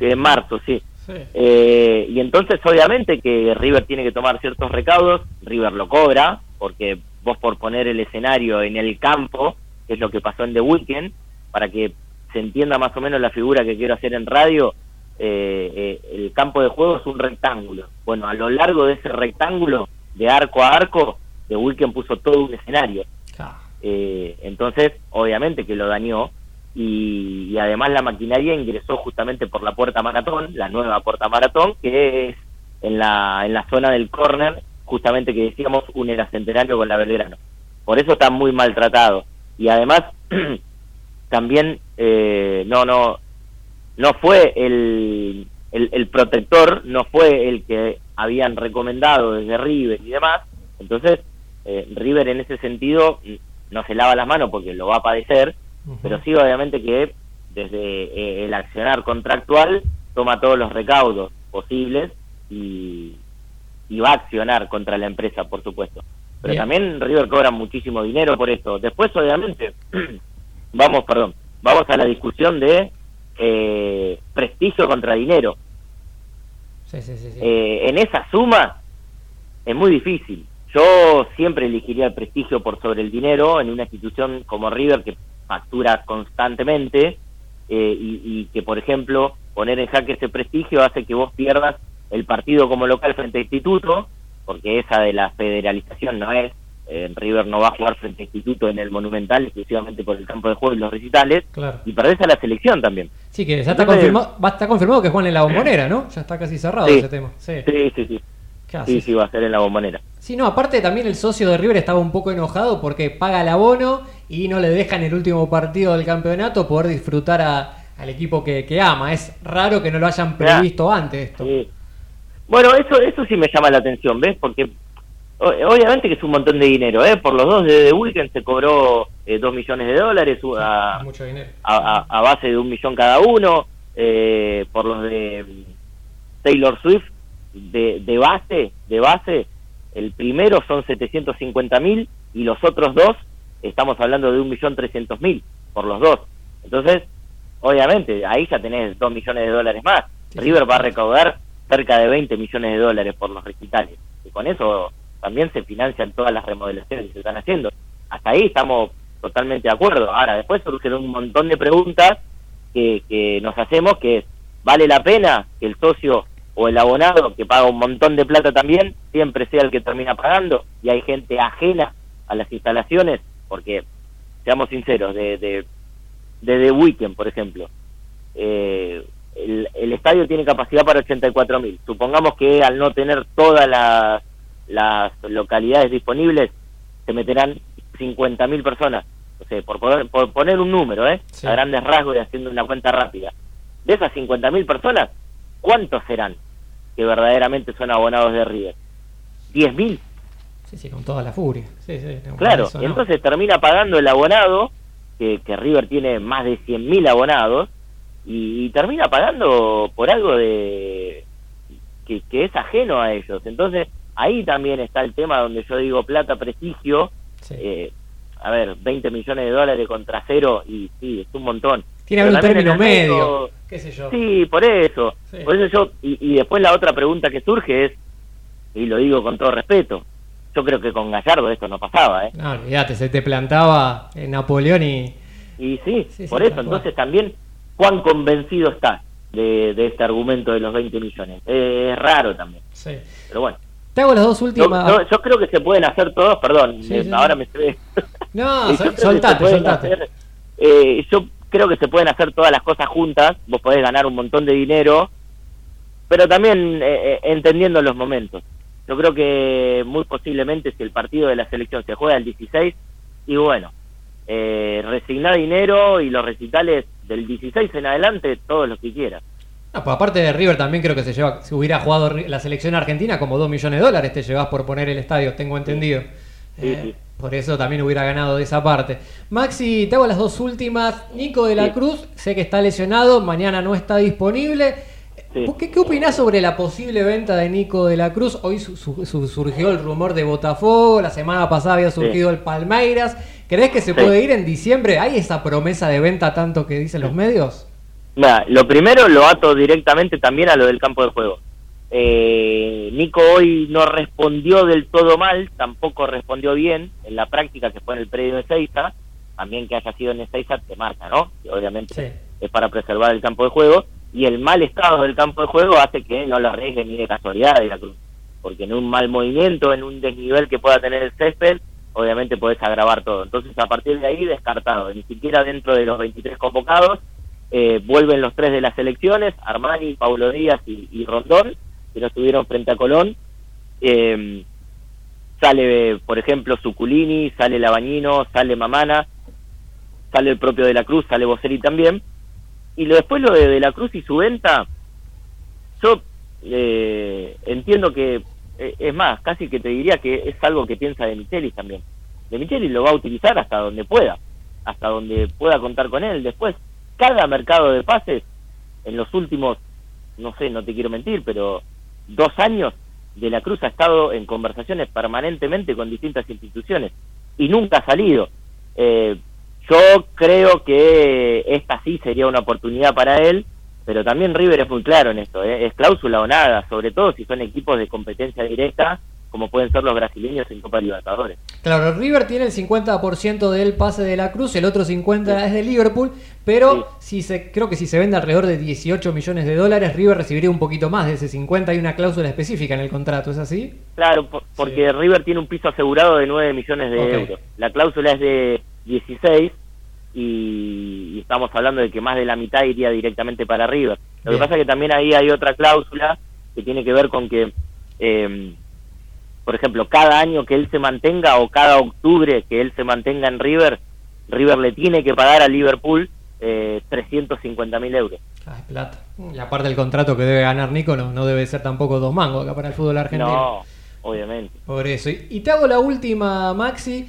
es en marzo, sí. Sí. Eh, y entonces obviamente que River tiene que tomar ciertos recaudos, River lo cobra, porque vos por poner el escenario en el campo, que es lo que pasó en The Weeknd, para que se entienda más o menos la figura que quiero hacer en radio, eh, eh, el campo de juego es un rectángulo. Bueno, a lo largo de ese rectángulo, de arco a arco, The Weeknd puso todo un escenario. Ah, Eh, entonces, obviamente que lo dañó y, y además la maquinaria ingresó justamente por la puerta maratón, la nueva puerta maratón, que es en la, en la zona del córner, justamente que decíamos une la Centenario con la Belgrano. Por eso está muy maltratado. Y además, también eh, no, no, no fue el, el, el protector, no fue el que habían recomendado desde River y demás. Entonces, eh, River en ese sentido no se lava las manos porque lo va a padecer, pero sí obviamente que desde eh, el accionar contractual toma todos los recaudos posibles y, y va a accionar contra la empresa, por supuesto. Pero Bien. también River cobra muchísimo dinero por esto. Después, obviamente, vamos, perdón, vamos a la discusión de eh, prestigio contra dinero. Sí, sí, sí. sí. Eh, en esa suma es muy difícil. Yo siempre elegiría el prestigio por sobre el dinero en una institución como River que factura constantemente eh, y, y que, por ejemplo, poner en jaque ese prestigio hace que vos pierdas el partido como local frente a Instituto, porque esa de la federalización no es. Eh, River no va a jugar frente a Instituto en el Monumental exclusivamente por el campo de juego y los recitales. Claro. Y perdés a la selección también. Sí, que ya está Entonces- confirmado, va, está confirmado que Juan en la bombonera, ¿no? Ya está casi cerrado Sí. ese tema. Sí. Sí, sí, sí. Sí, va a ser en la bombonera. Sí, no, aparte también el socio de River estaba un poco enojado porque paga el abono y no le dejan el último partido del campeonato poder disfrutar a- al equipo que, que ama. Es raro que no lo hayan previsto antes esto. Sí. Bueno, eso eso sí me llama la atención, ¿ves? Porque obviamente que es un montón de dinero, ¿eh? Por los dos de The Weeknd se cobró eh, dos millones de dólares a, Mucho dinero. a, a- a base de un millón cada uno. eh, por los de mm, Taylor Swift, de, de base, de base, el primero son 750 mil y los otros dos estamos hablando de un millón trescientos mil por los dos. Entonces, obviamente, ahí ya tenés dos millones de dólares más. Sí, River va a recaudar cerca de 20 millones de dólares por los recitales. Y con eso también se financian todas las remodelaciones que se están haciendo. Hasta ahí estamos totalmente de acuerdo. Ahora, después surgen un montón de preguntas que, que nos hacemos, que ¿vale la pena que el socio o el abonado, que paga un montón de plata también, siempre sea el que termina pagando? Y hay gente ajena a las instalaciones, porque, seamos sinceros, de, de, de The Weeknd, por ejemplo, eh, el, el estadio tiene capacidad para 84 mil. Supongamos que al no tener todas las, las localidades disponibles, se meterán 50 mil personas. O sea, por, poner- por poner un número, ¿eh? Sí. A grandes rasgos y haciendo una cuenta rápida. De esas 50 mil personas, ¿cuántos serán que verdaderamente son abonados de River? ¿10 mil? Sí, sí, con toda la furia. Sí, sí, Claro, eso no. entonces termina pagando el abonado, que, que River tiene más de 100.000 abonados, y, y termina pagando por algo de que, que es ajeno a ellos. Entonces, ahí también está el tema donde yo digo plata, prestigio. Sí. eh, a ver, 20 millones de dólares contra cero, y sí, es un montón. Tiene algún término medio. ¿Qué sé yo? Sí, por eso. Sí. Por eso yo, y, y después la otra pregunta que surge es, y lo digo con todo respeto, yo creo que con Gallardo esto no pasaba, ¿eh? No, olvídate, se te plantaba en Napoleón y. Y sí, por eso, entonces también, ¿cuán convencido está de, de este argumento de los 20 millones? Eh, es raro también, Sí. pero bueno. Te hago las dos Yo, últimas. yo- yo creo que se pueden hacer todos, perdón, Sí, sí, ahora sí. me. No, sol- se soltate, pueden soltate. hacer, eh, yo creo que se pueden hacer todas las cosas juntas, vos podés ganar un montón de dinero, pero también eh, eh, entendiendo los momentos. Yo creo que muy posiblemente si el partido de la selección se juega el 16, y bueno, eh, resignar dinero y los recitales del 16 en adelante, todos los que quieras. No, pues aparte de River también creo que se lleva, si hubiera jugado la selección argentina, como 2 millones de dólares te llevas por poner el estadio, tengo entendido. Sí, Eh. Por eso también hubiera ganado de esa parte. Maxi, te hago las dos últimas. Nico de la Sí. Cruz, sé que está lesionado, mañana no está disponible. Sí. ¿Qué, qué opinás sobre la posible venta de Nico de la Cruz? Hoy su- su- su- surgió el rumor de Botafogo, la semana pasada había surgido el Palmeiras. ¿Crees que se puede ir en diciembre? ¿Hay esa promesa de venta tanto que dicen los medios? Mira, lo primero lo ato directamente también a lo del campo de juego. Eh, Nico hoy no respondió del todo mal, tampoco respondió bien en la práctica que fue en el predio de Seiza, también que haya sido en Seiza te marca, ¿no? Que obviamente Sí. es para preservar el campo de juego, y el mal estado del campo de juego hace que no lo arriesgue ni de casualidad de la cruz, porque en un mal movimiento, en un desnivel que pueda tener el césped, obviamente podés agravar todo. Entonces a partir de ahí descartado, ni siquiera dentro de los 23 convocados, eh, vuelven los tres de las elecciones, Armani, Paulo Díaz y, Rondón, que no estuvieron frente a Colón. Eh, sale, por ejemplo, Suculini, sale Labañino, sale Mamana, sale el propio de la Cruz, sale Bocelli también. Y lo, después lo de, de la Cruz y su venta, yo eh, entiendo que, eh, es más, casi que te diría que es algo que piensa de Michelis también. De Michelis lo va a utilizar hasta donde pueda, hasta donde pueda contar con él. Después, cada mercado de pases, en los últimos, no sé, no te quiero mentir, pero dos años, de la Cruz ha estado en conversaciones permanentemente con distintas instituciones y nunca ha salido. Eh, yo creo que esta sí sería una oportunidad para él, pero también River es muy claro en esto, ¿eh? es cláusula o nada, sobre todo si son equipos de competencia directa, como pueden ser los brasileños en Copa Libertadores. Claro, River tiene el 50% del pase de la Cruz, el otro 50% es de Liverpool, pero si se, creo que si se vende alrededor de 18 millones de dólares, River recibiría un poquito más de ese 50, hay una cláusula específica en el contrato, ¿es así? Claro, por- porque River tiene un piso asegurado de 9 millones de euros. La cláusula es de 16 y, y estamos hablando de que más de la mitad iría directamente para River. Lo Bien. que pasa es que también ahí hay otra cláusula que tiene que ver con que, eh, por ejemplo, cada año que él se mantenga o cada octubre que él se mantenga en River, River le tiene que pagar a Liverpool eh, 350 mil euros. Ah, es plata. Y aparte del contrato que debe ganar Nico, no, no debe ser tampoco dos mangos acá para el fútbol argentino. No, obviamente. Por eso. Y, y te hago la última, Maxi.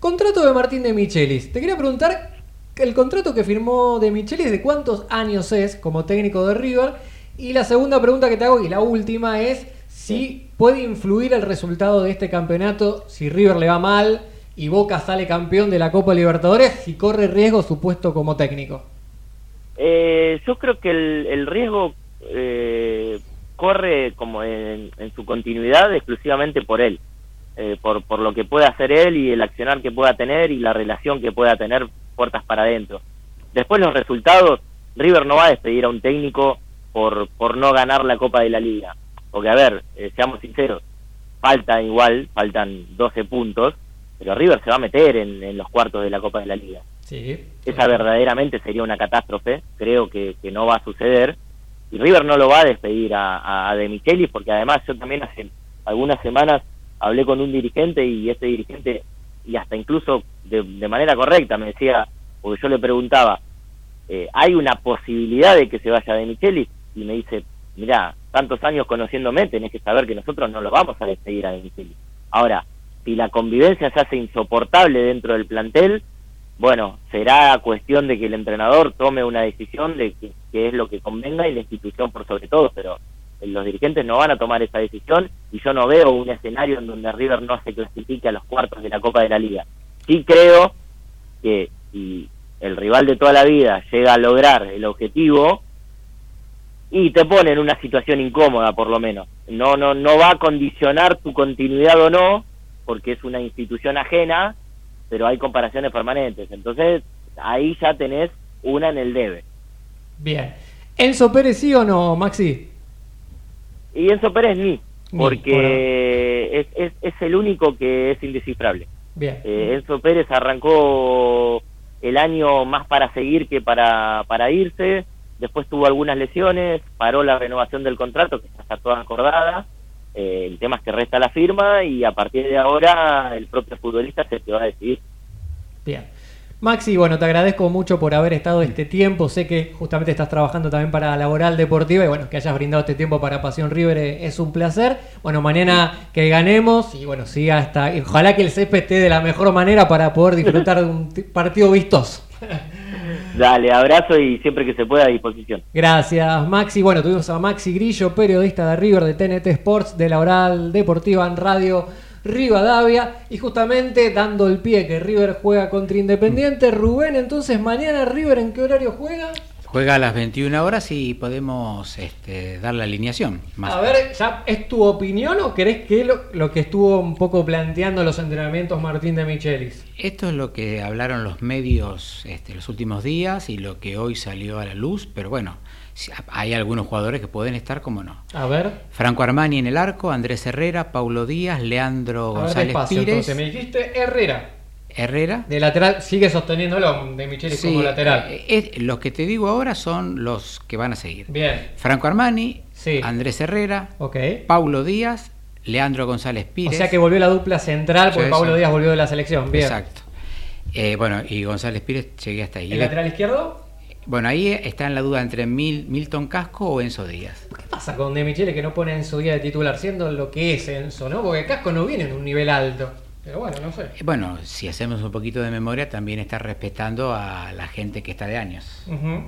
Contrato de Martín de Michelis. Te quería preguntar, el contrato que firmó de Michelis, ¿de cuántos años es como técnico de River? Y la segunda pregunta que te hago, y la última, es si puede influir el resultado de este campeonato si River le va mal y Boca sale campeón de la Copa Libertadores, si corre riesgo su puesto como técnico. Eh, yo creo que el, el riesgo eh, corre como en, en su continuidad exclusivamente por él, eh, por, por lo que pueda hacer él y el accionar que pueda tener y la relación que pueda tener puertas para adentro. Después los resultados, River no va a despedir a un técnico por, por no ganar la Copa de la Liga. Porque, a ver, eh, seamos sinceros, falta igual, faltan 12 puntos, pero River se va a meter en, en los cuartos de la Copa de la Liga Sí. esa verdaderamente sería una catástrofe, creo que, que no va a suceder, y River no lo va a despedir a, a, De Michelis, porque además yo también hace algunas semanas hablé con un dirigente y ese dirigente, y hasta incluso de, de manera correcta, me decía, porque yo le preguntaba, eh, ¿hay una posibilidad de que se vaya De Michelis? Y me dice, mirá, tantos años conociéndome, tenés que saber que nosotros no lo vamos a despedir a De Michelis. Ahora, si la convivencia se hace insoportable dentro del plantel, bueno, será cuestión de que el entrenador tome una decisión de que, que es lo que convenga y la institución por sobre todo, pero los dirigentes no van a tomar esa decisión y yo no veo un escenario en donde River no se clasifique a los cuartos de la Copa de la Liga. Sí creo que si el rival de toda la vida llega a lograr el objetivo y te pone en una situación incómoda por lo menos. No no no va a condicionar tu continuidad o no, porque es una institución ajena, pero hay comparaciones permanentes. Entonces, ahí ya tenés una en el debe. Bien. ¿Enzo Pérez sí o no, Maxi? Y Enzo Pérez ni, porque es, es, es el único que es indescifrable. Bien. Eh, Enzo Pérez arrancó el año más para seguir que para, para irse, después tuvo algunas lesiones, paró la renovación del contrato, que está toda acordada, eh, el tema es que resta la firma y a partir de ahora el propio futbolista se te va a decidir. Bien. Maxi, bueno, te agradezco mucho por haber estado este tiempo. Sé que justamente estás trabajando también para Laboral Deportiva y bueno, que hayas brindado este tiempo para Pasión River es un placer. Bueno, mañana que ganemos y bueno, siga hasta. Ojalá que el césped esté de la mejor manera para poder disfrutar de un partido vistoso. Dale, abrazo y siempre que se pueda a disposición. Gracias, Maxi. Bueno, tuvimos a Maxi Grillo, periodista de River de TNT Sports, de la Oral Deportiva en Radio Rivadavia. Y justamente dando el pie que River juega contra Independiente. Rubén, entonces, mañana River, ¿en qué horario juega? Juega a las 21 horas y podemos este, dar la alineación. Más A ver, ¿ya ¿es tu opinión o crees que lo, lo que estuvo un poco planteando los entrenamientos Martín de Michelis? Esto es lo que hablaron los medios este, los últimos días y lo que hoy salió a la luz, pero bueno, hay algunos jugadores que pueden estar como no. A ver, Franco Armani en el arco, Andrés Herrera, Paulo Díaz, Leandro a ver González despacio. Pires, Entonces, me dijiste Herrera. Herrera. De lateral, sigue sosteniéndolo de Michelis Sí, como lateral. eh, es- los que te digo ahora son los que van a seguir. Bien, Franco Armani, Sí. Andrés Herrera, ok. Paulo Díaz, Leandro González O Pires. sea que volvió la dupla central porque sí. Díaz volvió de la selección. Bien. Exacto. Eh, bueno, y González Pires llegué hasta ahí. ¿El lateral izquierdo? Bueno, ahí está en la duda entre Mil- Milton Casco o Enzo Díaz. ¿Qué pasa con De Michele que no pone en su guía de titular, siendo lo que es Enzo, ¿no? Porque Casco no viene en un nivel alto. Pero bueno, no sé. Bueno, si hacemos un poquito de memoria, también está respetando a la gente que está de años. En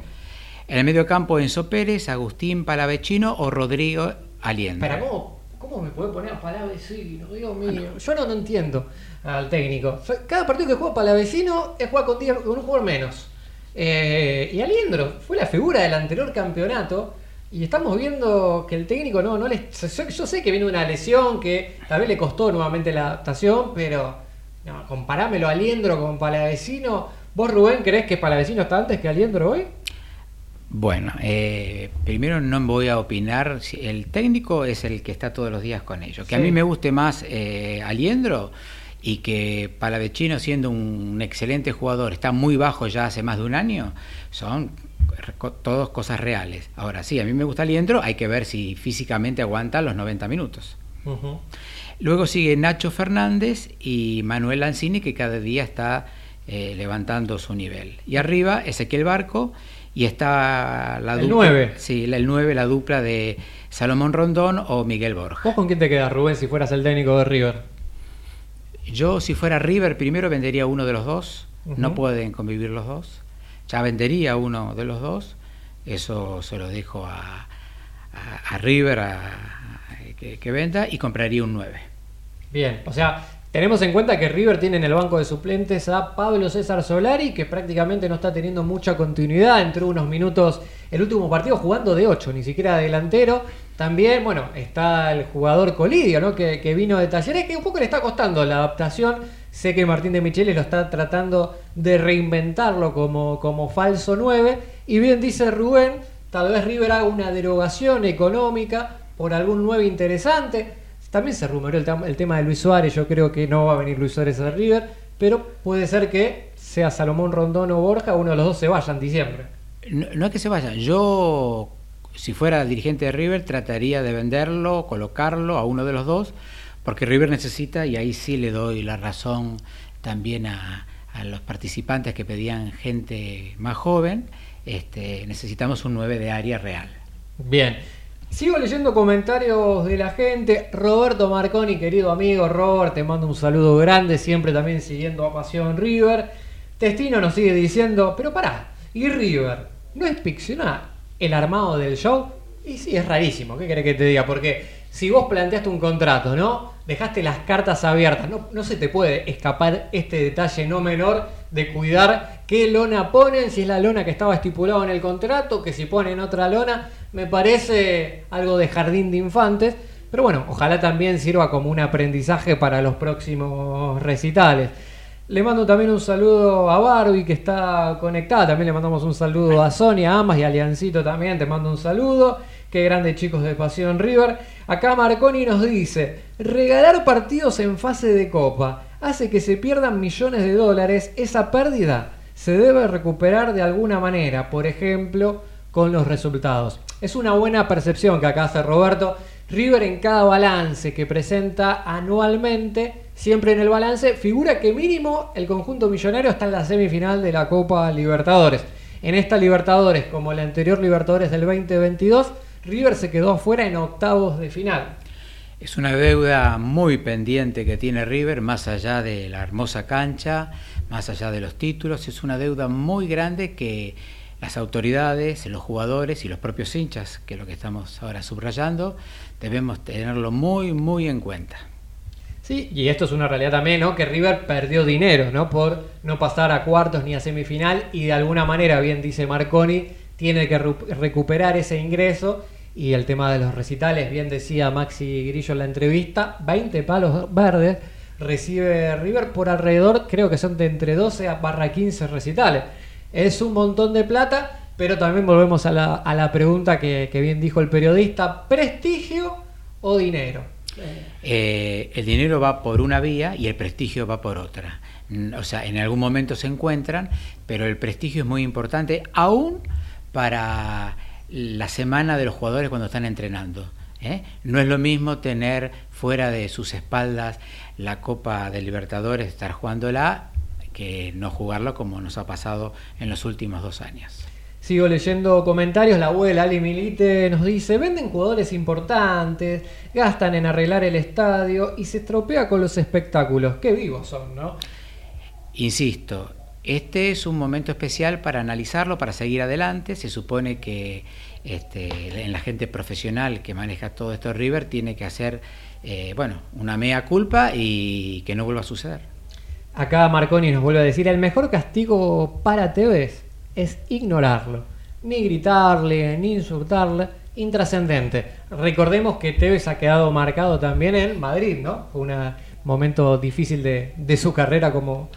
el medio campo, Enzo Pérez, Agustín Palavecino o Rodrigo Aliendo. Pero ¿cómo, ¿cómo me puede poner a Palavecino? Dios mío. Yo no, no entiendo al técnico. Cada partido que juega Palavecino es jugar con, 10 con un jugador menos. Eh, y Aliendro fue la figura del anterior campeonato. Y estamos viendo que el técnico no, no le. Yo, sé que viene una lesión que tal vez le costó nuevamente la adaptación, pero no, comparámelo a Aliendro con Palavecino. ¿Vos, Rubén, creés que Palavecino está antes que Aliendro hoy? Bueno, eh, primero no voy a opinar. El técnico es el que está todos los días con ellos. Que a mí me guste más eh, Aliendro y que Palavecino, siendo un excelente jugador, está muy bajo ya hace más de un año, son todos cosas reales. Ahora sí, a mí me gusta Aliendro, hay que ver si físicamente aguanta los 90 minutos. Luego sigue Nacho Fernández y Manuel Lanzini, que cada día está eh, levantando su nivel. Y arriba Ezequiel Barco y está la El dupla. nueve. Sí, la- el 9, la dupla de Salomón Rondón o Miguel Borja. ¿Vos con quién te quedas, Rubén, si fueras el técnico de River? Yo, si fuera River, primero vendería uno de los dos. No pueden convivir los dos. Ya vendería uno de los dos. Eso se lo dejo a, a- River que venda y compraría un 9. Bien, o sea, tenemos en cuenta que River tiene en el banco de suplentes a Pablo César Solari, que prácticamente no está teniendo mucha continuidad. Entró unos minutos el último partido jugando de 8, ni siquiera delantero. También, bueno, está el jugador Colidio, ¿no? Que, que vino de Talleres, que un poco le está costando la adaptación. Sé que Martín de Micheles lo está tratando de reinventarlo como, como falso 9. Y bien dice Rubén, tal vez River haga una derogación económica por algún 9 interesante. También se rumoreó el, el tema de Luis Suárez, yo creo que no va a venir Luis Suárez a River, pero puede ser que sea Salomón Rondón o Borja, uno de los dos se vaya en diciembre. No, no es que se vayan. Yo, si fuera dirigente de River, trataría de venderlo, colocarlo a uno de los dos, porque River necesita, y ahí sí le doy la razón también a, los participantes que pedían gente más joven, este, necesitamos un 9 de área real. Bien. Sigo leyendo comentarios de la gente. Roberto Marconi, querido amigo Robert, te mando un saludo grande, siempre también siguiendo a Pasión River. Testino nos sigue diciendo, pero pará, ¿y River no es ficcionar el armado del show? Y sí, es rarísimo, ¿qué querés que te diga? Porque si vos planteaste un contrato, ¿no? Dejaste las cartas abiertas, no, no se te puede escapar este detalle no menor de cuidar qué lona ponen, si es la lona que estaba estipulado en el contrato, que si ponen otra lona, me parece algo de jardín de infantes. Pero bueno, ojalá también sirva como un aprendizaje para los próximos recitales. Le mando también un saludo a Barbie que está conectada. También le mandamos un saludo a Sonia, a Amas y a Aliancito también. Te mando un saludo. Qué grandes chicos de Pasión River. Acá Marconi nos dice: regalar partidos en fase de copa hace que se pierdan millones de dólares. Esa pérdida se debe recuperar de alguna manera. Por ejemplo, con los resultados. Es una buena percepción que acá hace Roberto. River en cada balance que presenta anualmente, siempre en el balance, figura que mínimo el conjunto millonario está en la semifinal de la Copa Libertadores. En esta Libertadores, como la anterior Libertadores del 2022, River se quedó afuera en octavos de final. Es una deuda muy pendiente que tiene River, más allá de la hermosa cancha, más allá de los títulos. Es una deuda muy grande que las autoridades, los jugadores y los propios hinchas, que es lo que estamos ahora subrayando, debemos tenerlo muy, muy en cuenta. Sí, y esto es una realidad también, ¿no? Que River perdió dinero, ¿no? Por no pasar a cuartos ni a semifinal y de alguna manera, bien dice Marconi, tiene que recuperar ese ingreso y el tema de los recitales, bien decía Maxi Grillo en la entrevista, 20 palos verdes recibe River por alrededor, creo que son de entre 12 a barra 15 recitales. Es un montón de plata, pero también volvemos a la, a la pregunta que, que bien dijo el periodista, ¿prestigio o dinero? Eh, el dinero va por una vía y el prestigio va por otra. O sea, en algún momento se encuentran, pero el prestigio es muy importante, aún para la semana de los jugadores cuando están entrenando. ¿eh? No es lo mismo tener fuera de sus espaldas la Copa de Libertadores, estar jugándola, que no jugarlo como nos ha pasado en los últimos dos años. Sigo leyendo comentarios. La abuela Ali Milite nos dice: venden jugadores importantes, gastan en arreglar el estadio y se estropea con los espectáculos. Qué vivos son, ¿no? Insisto, este es un momento especial para analizarlo, para seguir adelante. Se supone que este, en la gente profesional que maneja todo esto River tiene que hacer, eh, bueno, una mea culpa y que no vuelva a suceder. Acá Marconi nos vuelve a decir: el mejor castigo para Tevez es ignorarlo. Ni gritarle, ni insultarle. Intrascendente. Recordemos que Tevez ha quedado marcado también en Madrid, ¿no? Fue un momento difícil de, su carrera como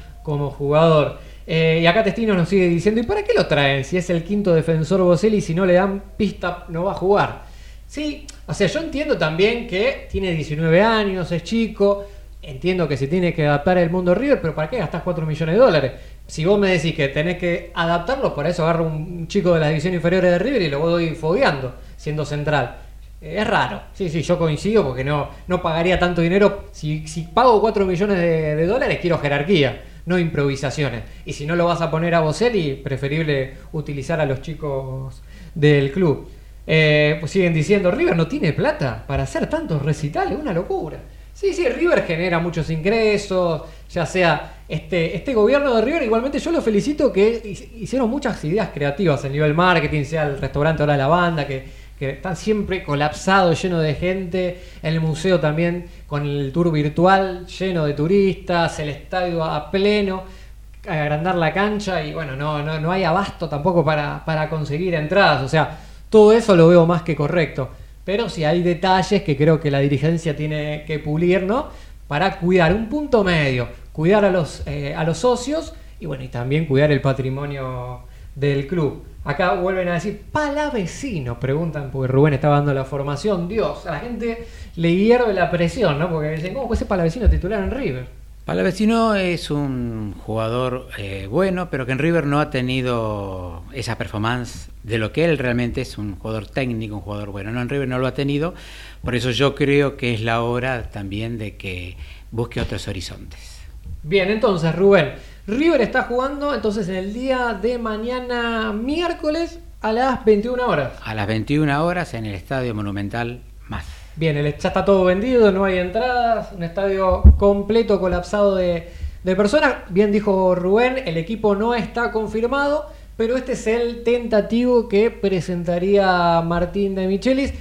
jugador. Eh, y acá Testino nos sigue diciendo, ¿y para qué lo traen? Si es el quinto defensor Boselli, si no le dan pista, no va a jugar. Sí, o sea, yo entiendo también que tiene 19 años, es chico, entiendo que se tiene que adaptar al mundo River, pero ¿para qué gastás 4 millones de dólares? Si vos me decís que tenés que adaptarlo, por eso agarro un chico de las divisiones inferiores de River y lo voy fogueando, siendo central. Eh, Es raro, sí, sí, yo coincido porque no, no pagaría tanto dinero. Si, si pago 4 millones de, de dólares, quiero jerarquía, no improvisaciones. Y si no lo vas a poner a Boselli, preferible utilizar a los chicos del club. Eh, pues siguen diciendo, River no tiene plata para hacer tantos recitales, una locura. Sí, sí, River genera muchos ingresos, ya sea este, este gobierno de River, igualmente yo lo felicito que hi- hicieron muchas ideas creativas a nivel marketing, sea el restaurante ahora la banda, que, que están siempre colapsados, lleno de gente, el museo también con el tour virtual, lleno de turistas, el estadio a pleno, agrandar la cancha y bueno, no, no, no hay abasto tampoco para, para conseguir entradas, o sea, todo eso lo veo más que correcto. Pero sí hay detalles que creo que la dirigencia tiene que pulir, ¿no? Para cuidar un punto medio, cuidar a los, eh, a los socios y bueno, y también cuidar el patrimonio del club. Acá vuelven a decir, palavecino, preguntan, porque Rubén estaba dando la formación. Dios, a la gente le hierve la presión, ¿no? Porque dicen, ¿cómo puede ser palavecino titular en River? Palavecino es un jugador eh, bueno, pero que en River no ha tenido esa performance de lo que él realmente es un jugador técnico, un jugador bueno. No, en River no lo ha tenido, por eso yo creo que es la hora también de que busque otros horizontes. Bien, entonces Rubén, River está jugando entonces en el día de mañana miércoles A las 21 horas. a las 21 horas en el Estadio Monumental Más. Bien, el, ya está todo vendido, no hay entradas, un estadio completo colapsado de, de personas. Bien dijo Rubén, el equipo no está confirmado, pero este es el tentativo que presentaría Martín de Michelis.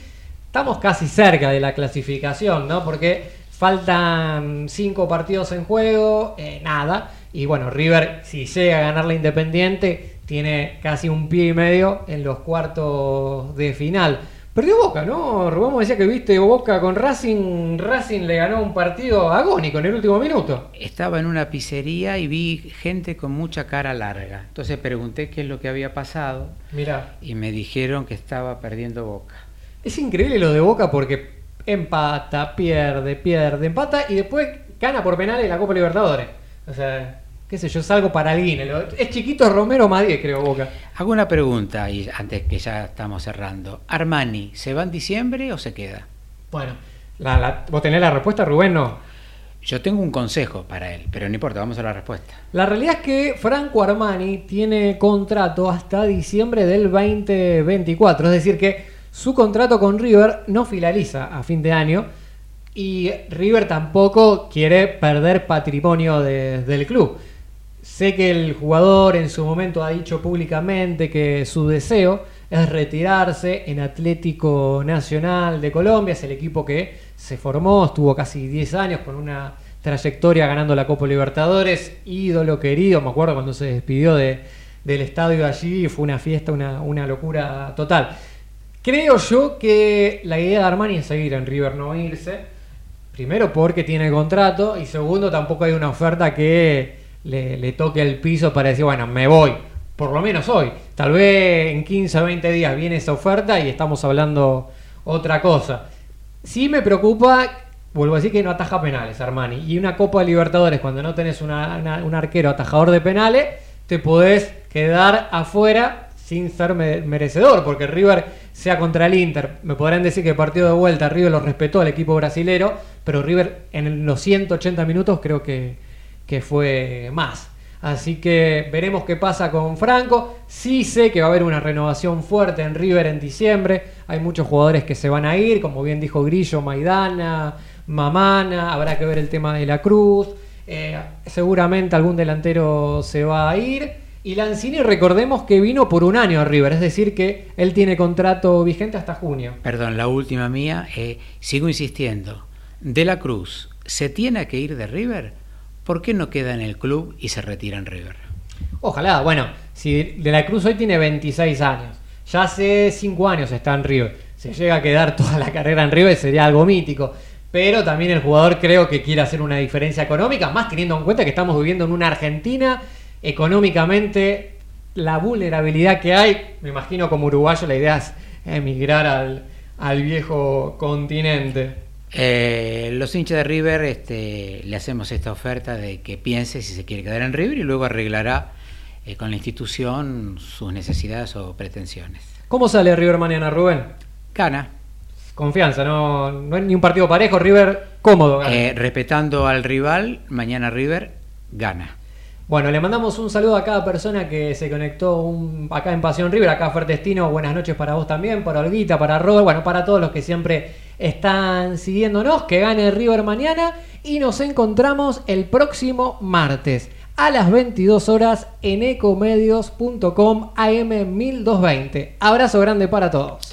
Estamos casi cerca de la clasificación, ¿no? Porque faltan cinco partidos en juego, eh, nada. Y bueno, River, si llega a ganar la Independiente, tiene casi un pie y medio en los cuartos de final. Perdió Boca, ¿no? Rubén me decía que viste Boca con Racing. Racing le ganó un partido agónico en el último minuto. Estaba en una pizzería y vi gente con mucha cara larga. Entonces pregunté qué es lo que había pasado Mira, y me dijeron que estaba perdiendo Boca. es increíble lo de Boca porque empata, pierde, pierde, empata y después gana por penales la Copa Libertadores. O sea, qué sé yo, es algo para alguien. Es chiquito Romero 10, creo, Boca. Hago una pregunta y antes que ya estamos cerrando. Armani, ¿se va en diciembre o se queda? Bueno, la- la- ¿vos tenés la respuesta, Rubén? No. Yo tengo un consejo para él, pero no importa, vamos a la respuesta. La realidad es que Franco Armani tiene contrato hasta diciembre del 2024, es decir que su contrato con River no finaliza a fin de año y River tampoco quiere perder patrimonio de- del club. Sé que el jugador en su momento ha dicho públicamente que su deseo es retirarse en Atlético Nacional de Colombia, es el equipo que se formó, estuvo casi 10 años con una trayectoria ganando la Copa Libertadores, ídolo querido, me acuerdo cuando se despidió de- del estadio allí, fue una fiesta, una, una locura total. Creo yo que la idea de Armani es seguir en River, no irse. Primero porque tiene contrato y segundo tampoco hay una oferta que le, le toque el piso para decir, bueno, me voy. Por lo menos hoy. Tal vez en 15 o 20 días viene esa oferta y estamos hablando otra cosa. Sí me preocupa, vuelvo a decir que no ataja penales Armani. Y una Copa de Libertadores, cuando no tenés una- un arquero atajador de penales, te podés quedar afuera sin ser me- merecedor, porque River sea contra el Inter. Me podrán decir que partido de vuelta River lo respetó al equipo brasilero, pero River en los 180 minutos creo que, que fue más. Así que veremos qué pasa con Franco. Sí sé que va a haber una renovación fuerte en River en diciembre. Hay muchos jugadores que se van a ir, como bien dijo Grillo, Maidana, Mamana. Habrá que ver el tema de la Cruz. Eh, seguramente algún delantero se va a ir. Y Lanzini, recordemos que vino por un año a River, es decir, que él tiene contrato vigente hasta junio. Perdón, la última mía, eh, sigo insistiendo. De la Cruz, ¿se tiene que ir de River? ¿Por qué no queda en el club y se retira en River? Ojalá, bueno, si De la Cruz hoy tiene 26 años, ya hace 5 años está en River, se llega a quedar toda la carrera en River sería algo mítico, pero también el jugador creo que quiere hacer una diferencia económica, más teniendo en cuenta que estamos viviendo en una Argentina económicamente la vulnerabilidad que hay, me imagino como uruguayo la idea es emigrar al, al viejo continente. Eh, los hinchas de River este, le hacemos esta oferta de que piense si se quiere quedar en River y luego arreglará eh, con la institución sus necesidades o pretensiones. ¿Cómo sale River mañana, Rubén? Gana, Confianza, no, no es ni un partido parejo, River cómodo. gana. eh, respetando al rival, mañana River gana. Bueno, le mandamos un saludo a cada persona que se conectó un- acá en Pasión River, acá Fertestino, buenas noches para vos también, para Olguita, para Robert, bueno, para todos los que siempre están siguiéndonos, que gane River mañana y nos encontramos el próximo martes a las 22 horas en ecomedios.com AM 1220. Abrazo grande para todos.